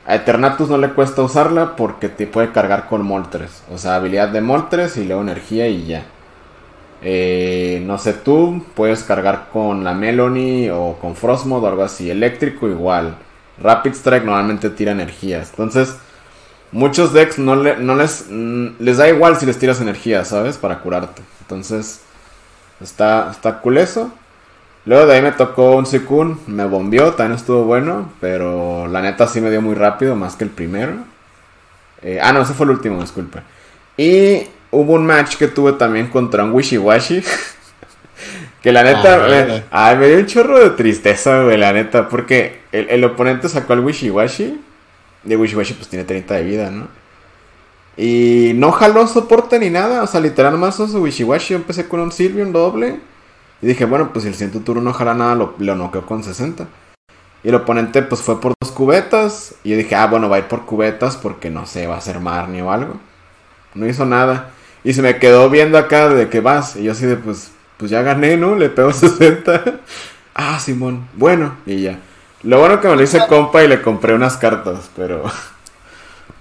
a Eternatus no le cuesta usarla porque te puede cargar con Moltres. O sea, habilidad de Moltres y luego energía y ya. Eh, no sé tú, puedes cargar con la Melony o con Frostmode o algo así. Eléctrico igual. Rapid Strike normalmente tira energías. Entonces, muchos decks no, les, mm, les da igual si les tiras energía, ¿sabes? Para curarte. Entonces, está, está cool eso. Luego de ahí me tocó un Suicune, me bombió, también estuvo bueno, pero la neta sí me dio muy rápido, más que el primero. Eh, ah, no, ese fue el último, disculpe. Y hubo un match que tuve también contra un Wishiwashi. que la neta, ah, me, dio un chorro de tristeza, güey, la neta, porque el, oponente sacó al Wishiwashi. De Wishiwashi pues tiene 30 de vida, ¿no? Y no jaló soporte ni nada, o sea, literal más su Wishiwashi. Yo empecé con un un doble. Y dije, bueno, pues si el siguiente turno no jala nada, lo, lo noqueó con 60. Y el oponente pues fue por dos cubetas. Y yo dije, ah, bueno, va a ir por cubetas porque no sé, va a ser Marnie o algo. No hizo nada. Y se me quedó viendo acá de que vas. Y yo así de, pues, pues ya gané, ¿no? Le pego 60. ah, Simón. Bueno, y ya. Lo bueno que me lo hice compa y le compré unas cartas, pero...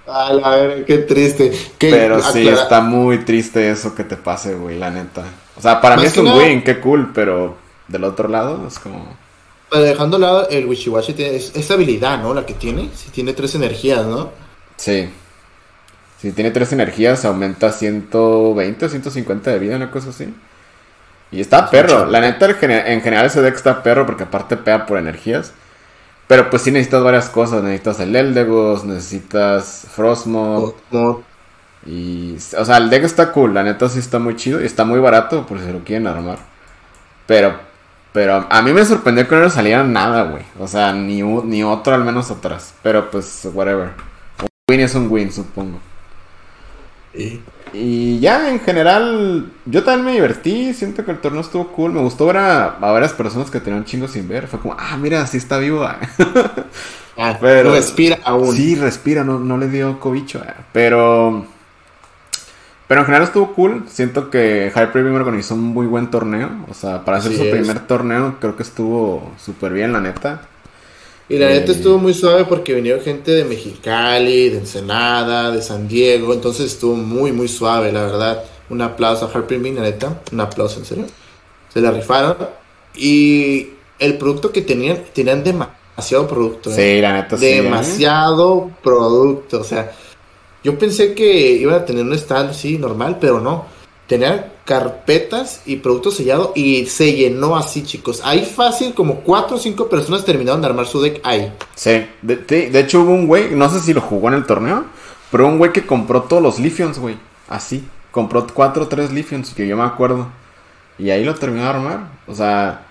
A la ver, qué triste. pero sí, está muy triste eso que te pase, güey, la neta. O sea, para mí es un win, qué cool, pero del otro lado es como... Pero dejando lado, el Wishiwashi tiene esa habilidad, ¿no? La que tiene. Si tiene tres energías, ¿no? Sí. Si tiene tres energías, aumenta 120 o 150 de vida, una cosa así. Y está perro. La neta, en general ese deck está perro porque aparte pega por energías. Pero pues sí necesitas varias cosas. Necesitas el Eldegos, necesitas Frostmoth. Y, o sea, el deck está cool. La neta sí está muy chido. Y está muy barato por si lo quieren armar. Pero, pero a mí me sorprendió que no le saliera nada, güey. O sea, ni, ni otro al menos atrás. Pero pues, whatever. Un win es un win, supongo. Y ya en general, yo también me divertí, siento que el torneo estuvo cool, me gustó ver a, varias personas que tenían chingo sin ver, fue como, ah, mira, sí está vivo. ah, pero respira aún. Sí, respira, no, no le dio cobicho, pero... Pero en general estuvo cool, siento que Hyper Premium organizó un muy buen torneo, o sea, para hacer su primer torneo creo que estuvo súper bien, la neta. Y la neta estuvo muy suave porque vinieron gente de Mexicali, de Ensenada, de San Diego. Entonces estuvo muy, muy suave, la verdad. Un aplauso a Harper la neta. Un aplauso, en serio. Se la rifaron. Y el producto que tenían, tenían demasiado producto. ¿eh? Sí, la neta sí. ¿eh? Demasiado producto. O sea, yo pensé que iban a tener un stand así normal, pero no. Tenía carpetas y productos sellados y se llenó así, chicos. Ahí fácil, como cuatro o cinco personas terminaron de armar su deck ahí. Sí, de, de- hecho hubo un güey, no sé si lo jugó en el torneo, pero un güey que compró todos los Leafeons, güey. Así, compró cuatro o tres Leafeons, que yo me acuerdo. Y ahí lo terminó de armar. O sea,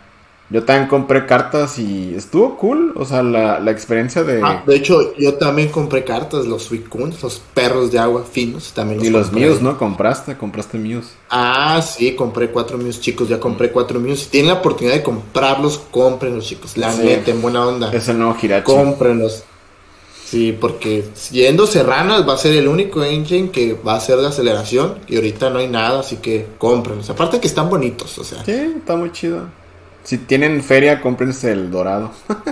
yo también compré cartas y estuvo cool. O sea, la, la experiencia de... Ah, de hecho, yo también compré cartas, los Suicuns, los perros de agua finos. También y los compré. míos, ¿no? Compraste, compraste míos. Ah, sí, compré cuatro míos, chicos. Ya compré cuatro míos. Si tienen la oportunidad de comprarlos, cómprenlos, chicos. La Sí. neta, en buena onda. Es el nuevo Hirachi. Cómprenlos. Sí, porque yendo Serranas va a ser el único engine que va a hacer la aceleración. Y ahorita no hay nada, así que cómprenlos. Aparte que están bonitos, o sea. Sí, está muy chido. Si tienen feria, cómprense el dorado.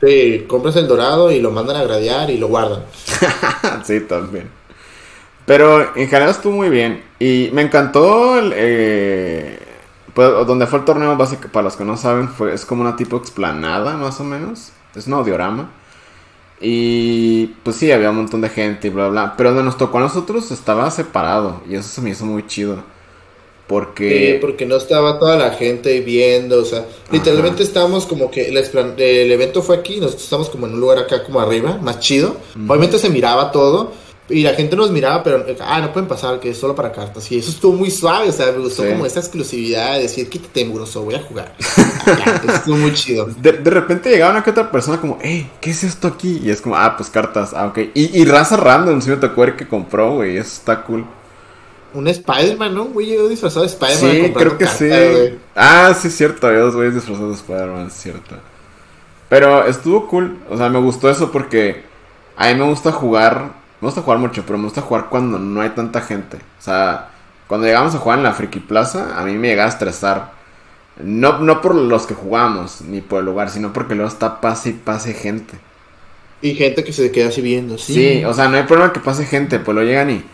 Sí, compras el dorado y lo mandan a gradear y lo guardan. sí, también. Pero en general estuvo muy bien. Y me encantó el, eh, pues, donde fue el torneo básico, para los que no saben, fue, es como una tipo explanada, más o menos. Es un audiorama. Y pues sí, había un montón de gente y bla, bla. Pero donde nos tocó a nosotros estaba separado. Y eso se me hizo muy chido. Porque... Sí, porque no estaba toda la gente viendo, o sea, literalmente estábamos como que el, el evento fue aquí, nosotros estábamos como en un lugar acá como arriba, más chido. Obviamente se miraba todo y la gente nos miraba, pero ah, no pueden pasar, que es solo para cartas. Y eso estuvo muy suave, o sea, me gustó Sí. como esa exclusividad de decir, quítate, mugroso, voy a jugar. Estuvo muy chido. De, de repente llegaba una que otra persona como, hey, ¿qué es esto aquí? Y es como, ah, pues cartas, ah, ok. Y, y raza random, si me tocó ver que compró, güey, eso está cool. Un Spider-Man, ¿no? Güey, yo disfrazado de Spider-Man. Sí, creo que sí. Ah, sí, es cierto, había dos güeyes disfrazados de Spider-Man, cierto. Pero estuvo cool, o sea, me gustó eso porque a mí me gusta jugar, me gusta jugar mucho, pero me gusta jugar cuando no hay tanta gente. O sea, cuando llegamos a jugar en la Friki Plaza, a mí me llegaba a estresar. No, no por los que jugamos, ni por el lugar, sino porque luego está pase y pase gente. Y gente que se queda así viendo, sí. Sí, o sea, no hay problema que pase gente, pues lo llegan y...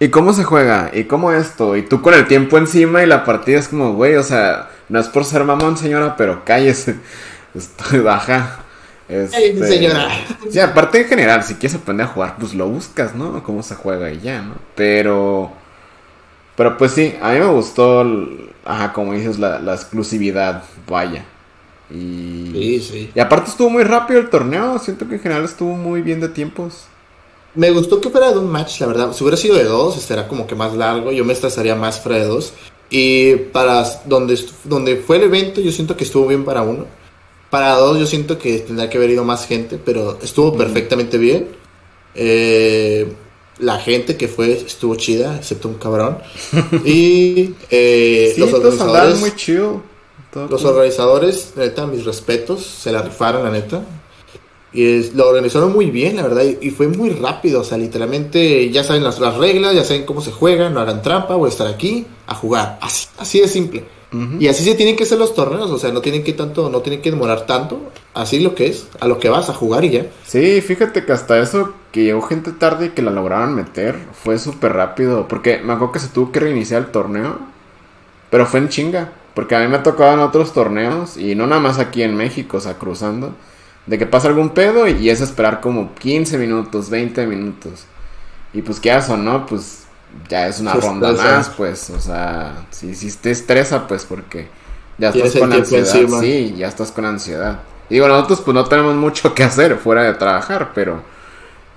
¿Y cómo se juega? ¿Y cómo esto? Y tú con el tiempo encima y la partida es como, güey, o sea, no es por ser mamón, señora, pero cállese. Estoy baja. Este, señora. Sí, aparte en general, si quieres aprender a jugar, pues lo buscas, ¿no? Cómo se juega y ya, ¿no? Pero... Pero pues sí, a mí me gustó, el- ajá, como dices, la, la exclusividad, vaya. Y... Sí, sí. Y aparte estuvo muy rápido el torneo, siento que en general estuvo muy bien de tiempos. Me gustó que fuera de un match, la verdad. Si hubiera sido de dos, estaría como que más largo. Yo me estresaría más fuera de dos. Y para donde, donde fue el evento, yo siento que estuvo bien para uno. Para dos, yo siento que tendría que haber ido más gente, pero estuvo perfectamente bien. Eh, la gente que fue estuvo chida, excepto un cabrón. Y eh, Sí, los organizadores, muy chill. todo los organizadores, neta, mis respetos, se la rifaron, la neta. Y es- lo organizaron muy bien, la verdad, y, y fue muy rápido, o sea, literalmente ya saben las, las reglas, ya saben cómo se juega, no harán trampa, voy a estar aquí a jugar, así, así de simple. Y así se tienen que hacer los torneos, o sea, no tienen que tanto, no tienen que demorar tanto, así lo que es, a lo que vas a jugar y ya. Sí, fíjate que hasta eso que llegó gente tarde y que la lograron meter fue súper rápido. Porque me acuerdo que se tuvo que reiniciar el torneo. Pero fue en chinga. Porque a mí me tocaban otros torneos. Y no nada más aquí en México, o sea, cruzando. De que pasa algún pedo y es esperar como 15 minutos, 20 minutos. Y pues qué haces, ¿no? Pues ya es una Se ronda estresa. más, pues. O sea, si, si te estresa, pues porque ya estás con ansiedad. encima. Sí, ya estás con ansiedad. Y digo, nosotros pues no tenemos mucho que hacer fuera de trabajar, pero,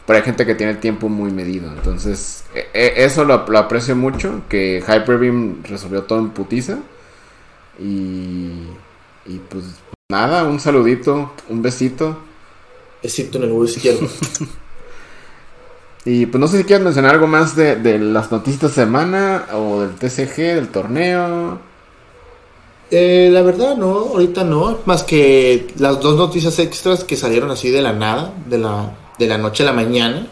pero hay gente que tiene el tiempo muy medido. Entonces, e- e- eso lo, lo aprecio mucho, que Hyperbeam resolvió todo en putiza. Y, y pues nada, un saludito, un besito. Besito en el huevo izquierdo. Y pues no sé si quieres mencionar algo más de, de las noticias de semana o del TCG, del torneo. Eh, la verdad no, ahorita no, más que las dos noticias extras que salieron así de la nada, de la, de la noche a la mañana,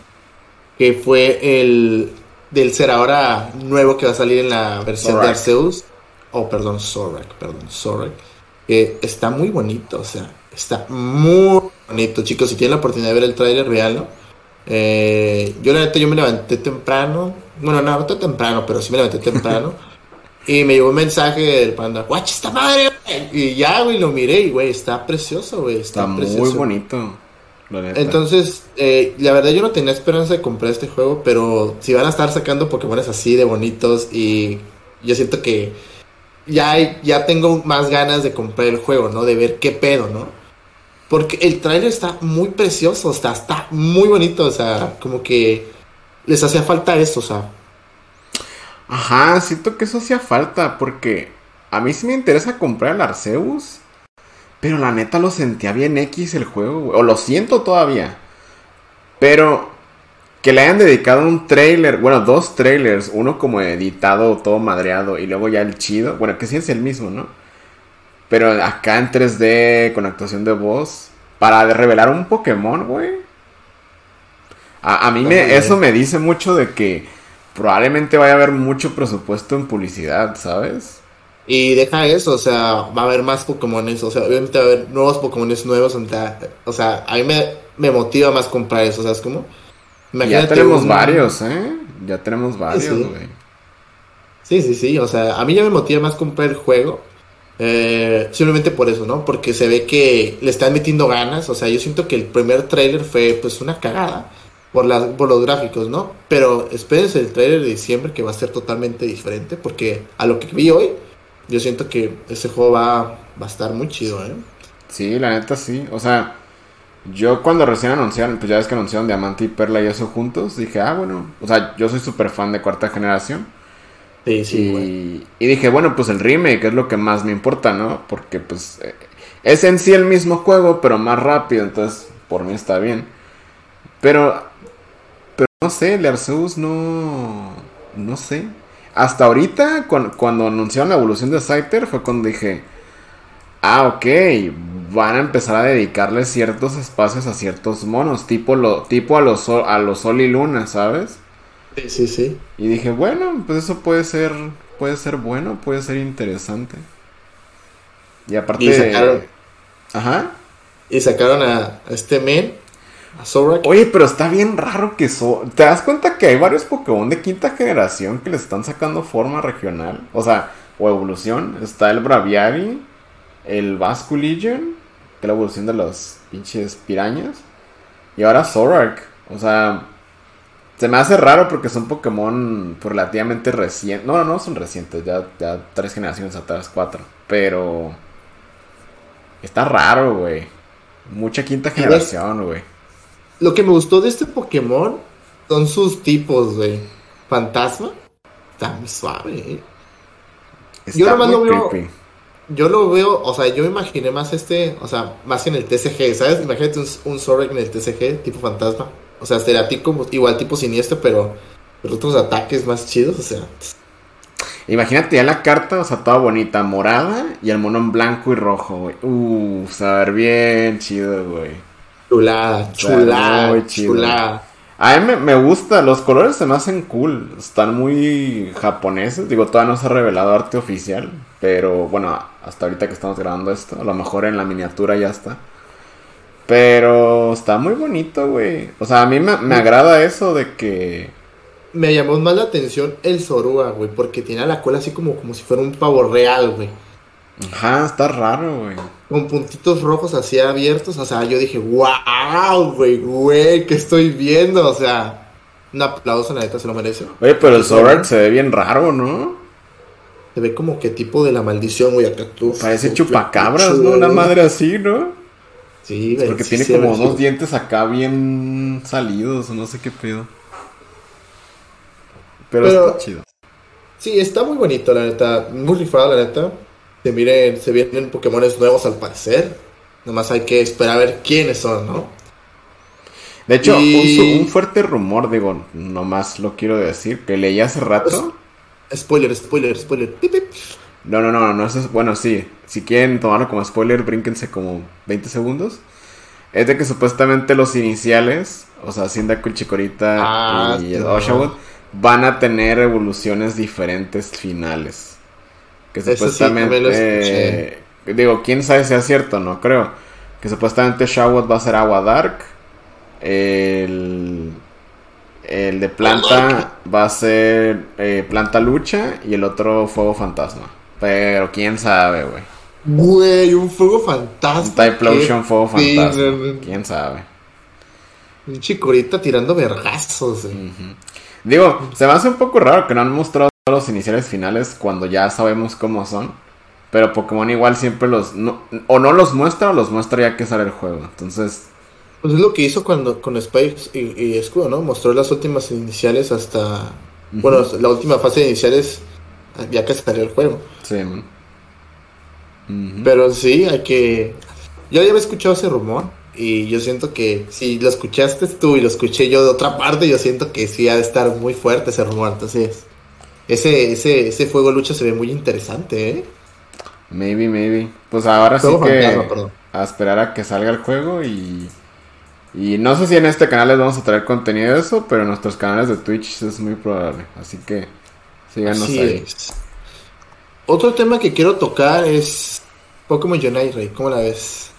que fue el del ser ahora nuevo que va a salir en la versión de. Arceus, oh perdón, Zorak, perdón, Zorak, que está muy bonito, o sea, está muy bonito, chicos, si tienen la oportunidad de ver el tráiler, véanlo. Eh, yo la neta yo me levanté temprano, bueno, no, no temprano, pero sí me levanté temprano. Y me llegó un mensaje del panda, guacha esta madre, güey". Y ya, güey, lo miré y, güey, está precioso, güey. Está, Está muy bonito. la neta. Entonces, eh, la verdad yo no tenía esperanza de comprar este juego, pero si van a estar sacando Pokémones así de bonitos y yo siento que ya, ya tengo más ganas de comprar el juego, ¿no? De ver qué pedo, ¿no? Porque el tráiler está muy precioso, está, está muy bonito, o sea, como que les hacía falta eso, o sea. Ajá, siento que eso hacía falta porque a mí sí me interesa comprar el Arceus, pero la neta lo sentía bien X el juego, o lo siento todavía. Pero que le hayan dedicado un trailer, bueno, dos trailers, uno como editado, todo madreado, y luego ya el chido, bueno, que sí es el mismo, ¿no? Pero acá en 3D, con actuación de voz, para revelar un Pokémon, güey. A, a mí me, eso me dice mucho de que probablemente vaya a haber mucho presupuesto en publicidad, ¿sabes? Y deja eso, o sea, va a haber más Pokémones, o sea, obviamente va a haber nuevos Pokémones nuevos, o sea, o sea, a mí me, me motiva más comprar eso, ¿sabes cómo? Ya tenemos un- varios, ¿eh? Ya tenemos varios, sí. güey. Sí, sí, sí, o sea, a mí ya me motiva más comprar el juego, eh, simplemente por eso, ¿no? Porque se ve que le están metiendo ganas, o sea, yo siento que el primer tráiler fue pues una cagada por, las, por los gráficos, ¿no? Pero espérense el tráiler de diciembre que va a ser totalmente diferente, porque a lo que vi hoy, yo siento que ese juego va, va a estar muy chido, ¿eh? Sí, la neta sí. O sea, yo cuando recién anunciaron, pues ya ves que anunciaron Diamante y Perla y eso juntos, dije, ah, bueno, o sea, yo soy súper fan de cuarta generación. Sí, sí, y, y dije, bueno, pues el remake es lo que más me importa, ¿no? Porque pues eh, es en sí el mismo juego, pero más rápido, entonces por mí está bien. Pero, pero no sé, el Arceus no, no sé. Hasta ahorita, cuan- cuando anunciaron la evolución de Scyther, fue cuando dije, ah, ok, van a empezar a dedicarle ciertos espacios a ciertos monos, tipo, lo, tipo a, los sol, a los Sol y Luna, ¿sabes? Sí, sí, sí. Y dije, bueno, pues eso puede ser, puede ser bueno, puede ser interesante. Y aparte, Y sacaron, ajá. y sacaron a, a este men, a Zorak. Oye, pero está bien raro que so ¿Te das cuenta que hay varios Pokémon de quinta generación que les están sacando forma regional? O sea, o evolución. Está el Braviary, el Basculegion, que la evolución de los pinches pirañas. Y ahora Zorak. O sea, se me hace raro porque son Pokémon relativamente recientes. No, no son recientes, ya, ya tres generaciones atrás, cuatro. Pero está raro, güey. Mucha quinta generación, güey. Lo que me gustó de este Pokémon son sus tipos, güey. Fantasma. Está muy suave, eh. Está Yo nomás muy lo veo- creepy. Yo lo veo, o sea, yo me imaginé más este, o sea, más en el TCG, ¿sabes? Imagínate un, un en el TCG, tipo fantasma. O sea, sería tipo, igual tipo siniestro, pero, pero otros ataques más chidos, o sea. Imagínate ya la carta, o sea, toda bonita, morada y el mono en blanco y rojo, güey. Uh, ver bien chido, güey. Chulada, chulada, chulada. A mí me, me gusta, los colores se me hacen cool, están muy japoneses, digo, todavía no se ha revelado arte oficial, pero bueno, hasta ahorita que estamos grabando esto, a lo mejor en la miniatura ya está. Pero está muy bonito, güey. O sea, a mí me, me agrada eso de que... Me llamó más la atención el Zorua, güey, porque tiene la cola así como, como si fuera un pavo real, güey. Ajá, está raro, güey. Con puntitos rojos así abiertos, o sea, yo dije, wow, güey, güey, ¿qué estoy viendo? O sea, un aplauso, la neta, se lo merece. Oye, pero el ¿no? se ve bien raro, ¿no? Se ve como que tipo de la maldición, güey, acá tú. Parece tú, chupacabras, tú, ¿no? Una madre así, ¿no? Sí, güey. Porque sí, tiene sí, como dos dientes acá bien salidos, o no sé qué pedo. Pero, Pero- está chido. Sí, está muy bonito, la neta. Muy rifado, la neta. Se miren, se vienen Pokémones nuevos al parecer. Nomás hay que esperar a ver quiénes son, ¿no? De hecho, Y- un, fuerte rumor, digo, nomás lo quiero decir, que leí hace rato. Spoiler, spoiler, spoiler. Pip, pip. No, no, no, no, eso es, bueno, sí. Si quieren tomarlo como spoiler, brínquense como 20 segundos. Es de que supuestamente los iniciales, o sea, Cyndaquil, Chikorita Ah, y no. Oshawott, van a tener evoluciones diferentes finales. Que Eso supuestamente, lo eh, digo, quién sabe si es cierto, no creo. Que supuestamente Shawot va a ser agua dark. El, el de planta va a ser eh, planta lucha y el otro fuego fantasma. Pero quién sabe, güey. Güey, un fuego fantasma. Un Type Lotion fuego fantasma. Quién sabe. Un chicorita tirando vergazos. Digo, se me hace un poco raro que no han mostrado los iniciales finales cuando ya sabemos cómo son. Pero Pokémon igual siempre los... o no los muestra o los muestra ya que sale el juego. Entonces... Pues es lo que hizo cuando con Spikes y, Escudo, ¿no? Mostró las últimas iniciales hasta... Bueno, la última fase de iniciales ya que salió el juego. Sí, Pero sí, hay que... Yo ya había escuchado ese rumor y yo siento que si lo escuchaste tú y lo escuché yo de otra parte, yo siento que sí ha de estar muy fuerte ese rumor. Entonces, ese, ese, ese fuego lucha se ve muy interesante, ¿eh? Maybe, maybe. Pues ahora sí que a esperar a que salga el juego y... Y no sé si en este canal les vamos a traer contenido de eso, pero en nuestros canales de Twitch es muy probable. Así que síganos ahí. Otro tema que quiero tocar es Pokémon Unite, Rey. ¿Cómo la ves?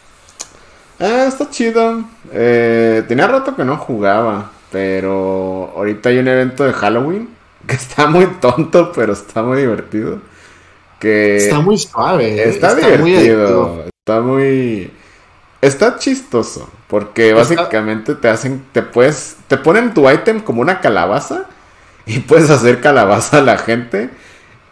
Ah, está chido. Eh, tenía rato que no jugaba, pero ahorita hay un evento de Halloween que está muy tonto, pero está muy divertido. Que está muy suave. ¿eh? Está, divertido. está muy está chistoso porque básicamente te hacen te puedes te ponen tu ítem como una calabaza y puedes hacer calabaza a la gente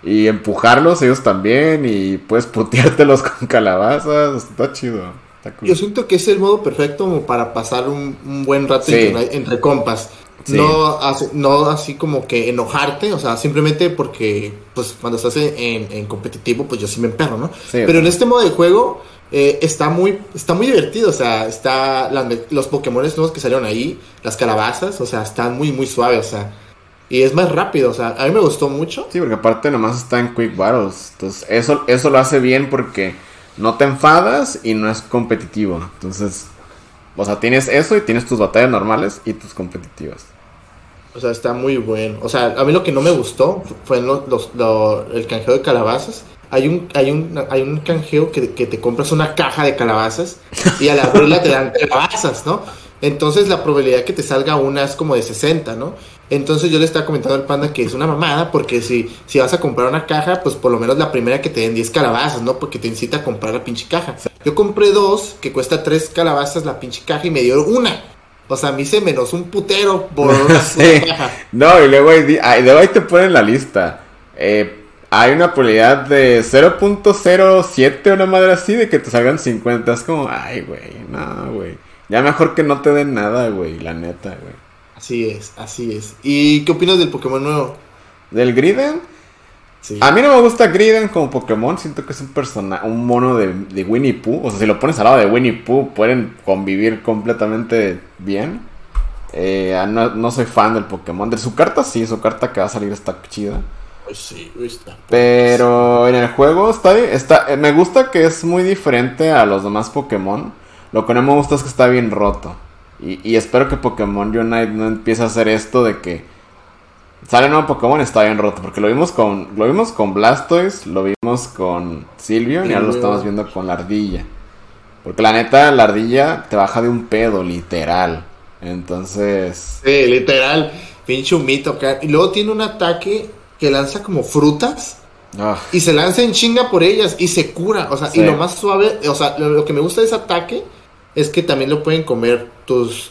y empujarlos ellos también y puedes puteártelos con calabazas, está chido. Yo siento que es el modo perfecto para pasar un, buen rato entre compas. No, así, no así como que enojarte, o sea, simplemente porque, pues, cuando estás en, competitivo, pues yo sí me emperro, ¿no? Pero en este modo de juego eh, está muy está muy divertido, o sea, está los Pokémon nuevos que salieron ahí, las calabazas, o sea, están muy, muy suaves, o sea, y es más rápido, o sea, a mí me gustó mucho. Sí, porque aparte nomás está en Quick Battles, entonces eso, eso lo hace bien porque no te enfadas y no es competitivo. Entonces, o sea, tienes eso y tienes tus batallas normales y tus competitivas. O sea, está muy bueno. O sea, a mí lo que no me gustó fue el canjeo de calabazas. Hay un, hay un, hay un canjeo que, que te compras una caja de calabazas y a la abrirla te dan calabazas, ¿no? Entonces la probabilidad que te salga una es como de 60, ¿no? Entonces yo le estaba comentando al panda que es una mamada, porque si, si vas a comprar una caja, pues por lo menos la primera que te den 10 calabazas, ¿no? Porque te incita a comprar la pinche caja. Yo compré dos, que cuesta 3 calabazas la pinche caja, y me dio una. O sea, a mí se menos un putero por una, caja. No, y luego ahí, luego ahí te ponen la lista. Eh, hay una probabilidad de 0.07 una madre así de que te salgan 50. Es como, ay, güey, no, güey. Ya mejor que no te den nada, güey, la neta, güey. Así es, así es. ¿Y qué opinas del Pokémon nuevo? ¿Del Griden? Sí. A mí no me gusta Griden como Pokémon, siento que es un personaje, un mono de, de, Winnie Pooh. O sea, si lo pones al lado de Winnie Pooh, pueden convivir completamente bien. Eh, ah, no, soy fan del Pokémon. De su carta sí, su carta que va a salir está chida. Pues sí, está. Pero en el juego está, está, me gusta que es muy diferente a los demás Pokémon. Lo que no me gusta es que está bien roto. Y, espero que Pokémon Unite no empiece a hacer esto de que sale un nuevo Pokémon está bien roto. Porque lo vimos con, lo vimos con Blastoise, lo vimos con Silvio y ahora lo estamos viendo con la ardilla. Porque la neta, la ardilla te baja de un pedo, literal. Entonces. Sí, literal. Pinche humito. Y luego tiene un ataque que lanza como frutas. Ah. Y se lanza en chinga por ellas y se cura. O sea, y lo más suave, o sea, lo, que me gusta de ese ataque es que también lo pueden comer tus,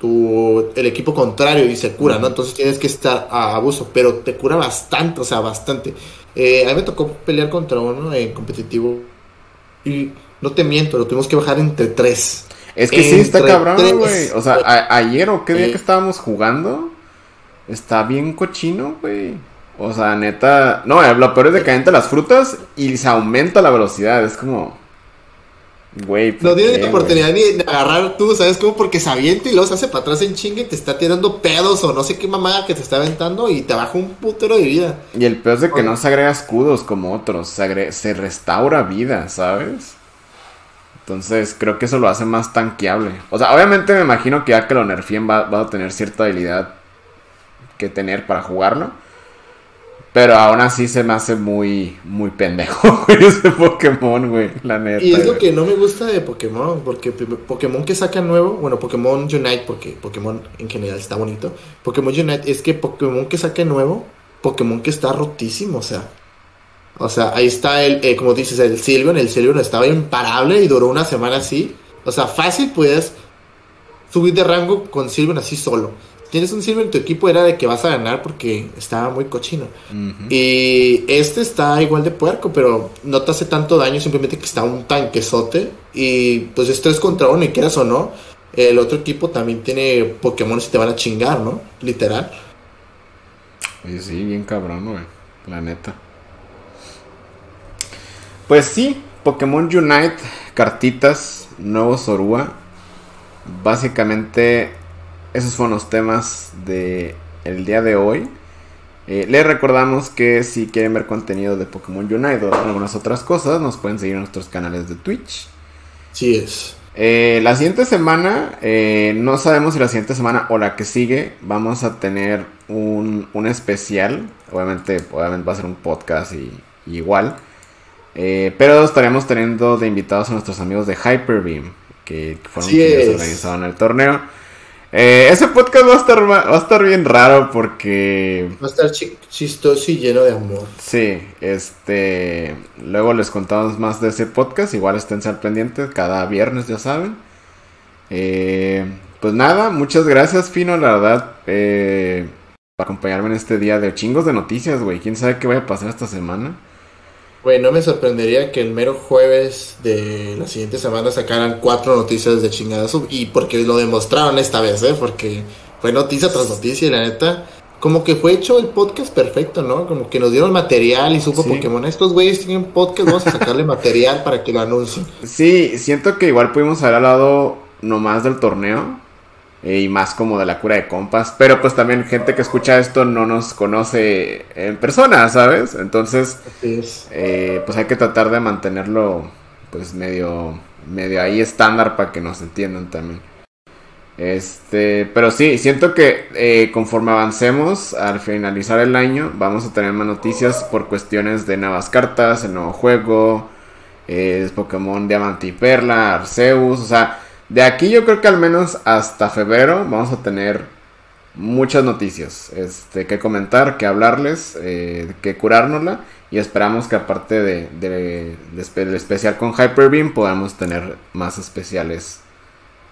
tu, el equipo contrario y se cura, ¿no? Entonces tienes que estar a abuso, pero te cura bastante, o sea, bastante. Eh, a mí me tocó pelear contra uno en competitivo y no te miento, lo tuvimos que bajar entre tres. Es que sí, está cabrón, güey. O sea, ayer o qué día que estábamos jugando, está bien cochino, güey. O sea, neta. No, lo peor es de que las frutas y se aumenta la velocidad. Es como. Güey. No tienes la oportunidad ni de agarrar tú, ¿sabes cómo? Porque se avienta y luego se hace para atrás en chingue y te está tirando pedos o no sé qué mamada que te está aventando y te baja un putero de vida. Y el peor es de que no se agrega escudos como otros, se, se restaura vida, ¿sabes? Entonces creo que eso lo hace más tanqueable. O sea, obviamente me imagino que ya que lo nerfien va, va a tener cierta habilidad que tener para jugarlo. Pero aún así se me hace muy, muy pendejo, ese Pokémon, güey, la neta. Y es lo que no me gusta de Pokémon, porque Pokémon que saca nuevo, bueno, Pokémon Unite, porque Pokémon en general está bonito. Pokémon Unite es que Pokémon que saque nuevo, Pokémon que está rotísimo, o sea. O sea, ahí está el, eh, como dices, el Silvion, el Silvion estaba imparable y duró una semana así. O sea, fácil puedes subir de rango con Silver así solo. Tienes un Silver en tu equipo, era de que vas a ganar porque estaba muy cochino. Y este está igual de puerco, pero no te hace tanto daño, simplemente que está un tanquesote. Y pues es 3 contra 1, y quieras o no, el otro equipo también tiene Pokémon y te van a chingar, ¿no? Literal. Oye, sí, bien cabrón, güey. La neta. Pues sí, Pokémon Unite, cartitas, nuevo Zorua. Básicamente, esos fueron los temas de el día de hoy. Eh, les recordamos que si quieren ver contenido de Pokémon Unite o algunas otras cosas, nos pueden seguir en nuestros canales de Twitch. Sí es. Eh, la siguiente semana, eh, no sabemos si la siguiente semana o la que sigue, vamos a tener un, un especial. Obviamente, obviamente va a ser un podcast y, y igual. Pero estaremos teniendo de invitados a nuestros amigos de Hyperbeam, que fueron Sí quienes es. organizaron el torneo. Eh, ese podcast va a, estar, va a estar bien raro porque Va a estar chi- chistoso y lleno de amor. Sí, este. Luego les contamos más de ese podcast. Igual estén al pendiente cada viernes, ya saben. Eh, pues nada, muchas gracias, Fino, la verdad, eh, por acompañarme en este día de chingos de noticias, güey. Quién sabe qué vaya a pasar esta semana. Güey, no me sorprendería que el mero jueves de la siguiente semana sacaran cuatro noticias de chingadazo. Y porque lo demostraron esta vez, ¿eh? Porque fue noticia tras noticia y la neta. Como que fue hecho el podcast perfecto, ¿no? Como que nos dieron material y supo Sí. Pokémon. Estos güeyes tienen podcast, vamos a sacarle material para que lo anuncien. Sí, siento que igual pudimos haber hablado nomás del torneo. Eh, y más como de la cura de compas. Pero pues también gente que escucha esto no nos conoce en persona, ¿sabes? Entonces. Eh, pues hay que tratar de mantenerlo pues medio medio ahí estándar para que nos entiendan también este pero sí siento que eh, conforme avancemos al finalizar el año vamos a tener más noticias por cuestiones de nuevas cartas el nuevo juego eh, Pokémon Diamante y Perla Arceus o sea de aquí yo creo que al menos hasta febrero vamos a tener muchas noticias este, que comentar, que hablarles, eh, que curárnosla. Y esperamos que aparte de, especial con Hyperbeam podamos tener más especiales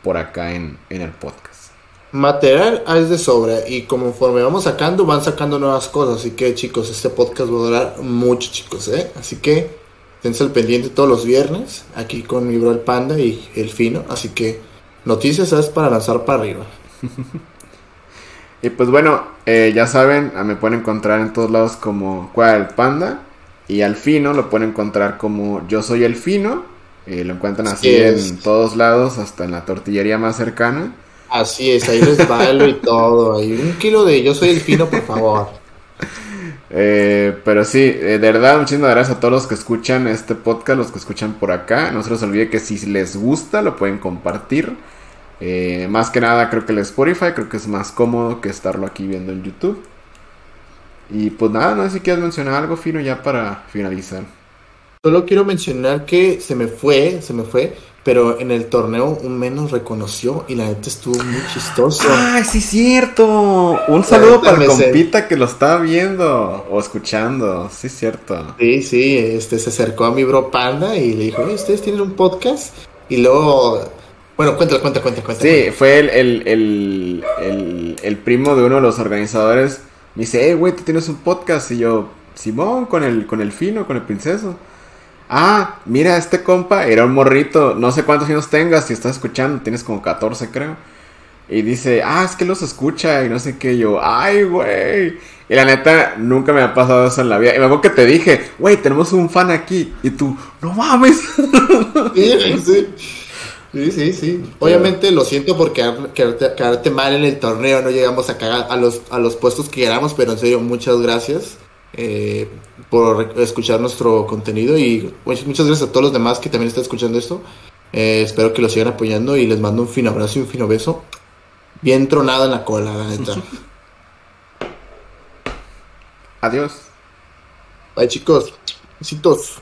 por acá en, en el podcast. Material es de sobra y conforme vamos sacando, van sacando nuevas cosas. Así que chicos, este podcast va a durar mucho, chicos, ¿eh? Así que tense al pendiente todos los viernes, aquí con mi bro el panda y el fino. Así que noticias es para lanzar para arriba. Y pues bueno, eh, ya saben, ah, me pueden encontrar en todos lados como Cueva del Panda. Y al Fino lo pueden encontrar como Yo Soy el Fino. eh, lo encuentran así Así en todos lados, hasta en la tortillería más cercana. Así es, ahí les bailo y todo. Ahí un kilo de yo soy el fino, por favor. Eh, pero sí, eh, de verdad, muchísimas gracias a todos los que escuchan este podcast, los que escuchan por acá. No se les olvide que si les gusta, lo pueden compartir. Eh, más que nada, creo que el Spotify, creo que es más cómodo que estarlo aquí viendo en YouTube. Y pues nada, no sé si quieres mencionar algo fino ya para finalizar. Solo quiero mencionar que se me fue, se me fue, pero en el torneo un menos reconoció y la neta estuvo muy chistoso. ¡Ay, sí, cierto! Un saludo para el compita que lo estaba viendo o escuchando. Sí, cierto. Sí, sí, este se acercó a mi bro Panda y le dijo, "Oye, ¿ustedes tienen un podcast? Y luego, bueno, cuéntala, cuenta, cuenta, cuenta. Sí, fue el, el, el, el, el primo de uno de los organizadores. Me dice, hey, güey, tú tienes un podcast. Y yo, Simón, con el, con el fino, con el princeso. Ah, mira, este compa era un morrito. No sé cuántos años tengas, si estás escuchando, tienes como 14, creo. Y dice, ah, es que los escucha y no sé qué. Yo, ay, güey. Y la neta, nunca me ha pasado eso en la vida. Y acuerdo que te dije, güey, tenemos un fan aquí. Y tú, no mames. Sí, sí. Sí. Obviamente lo siento por quedar- quedarte, quedarte mal en el torneo. No llegamos a cagar a los, a los puestos que queramos, pero en serio, muchas gracias eh, por escuchar nuestro contenido y muchas gracias a todos los demás que también están escuchando esto. Eh, espero que lo sigan apoyando y les mando un fino abrazo y un fino beso. Bien tronado en la cola, la neta. Adiós. Bye chicos. Besitos.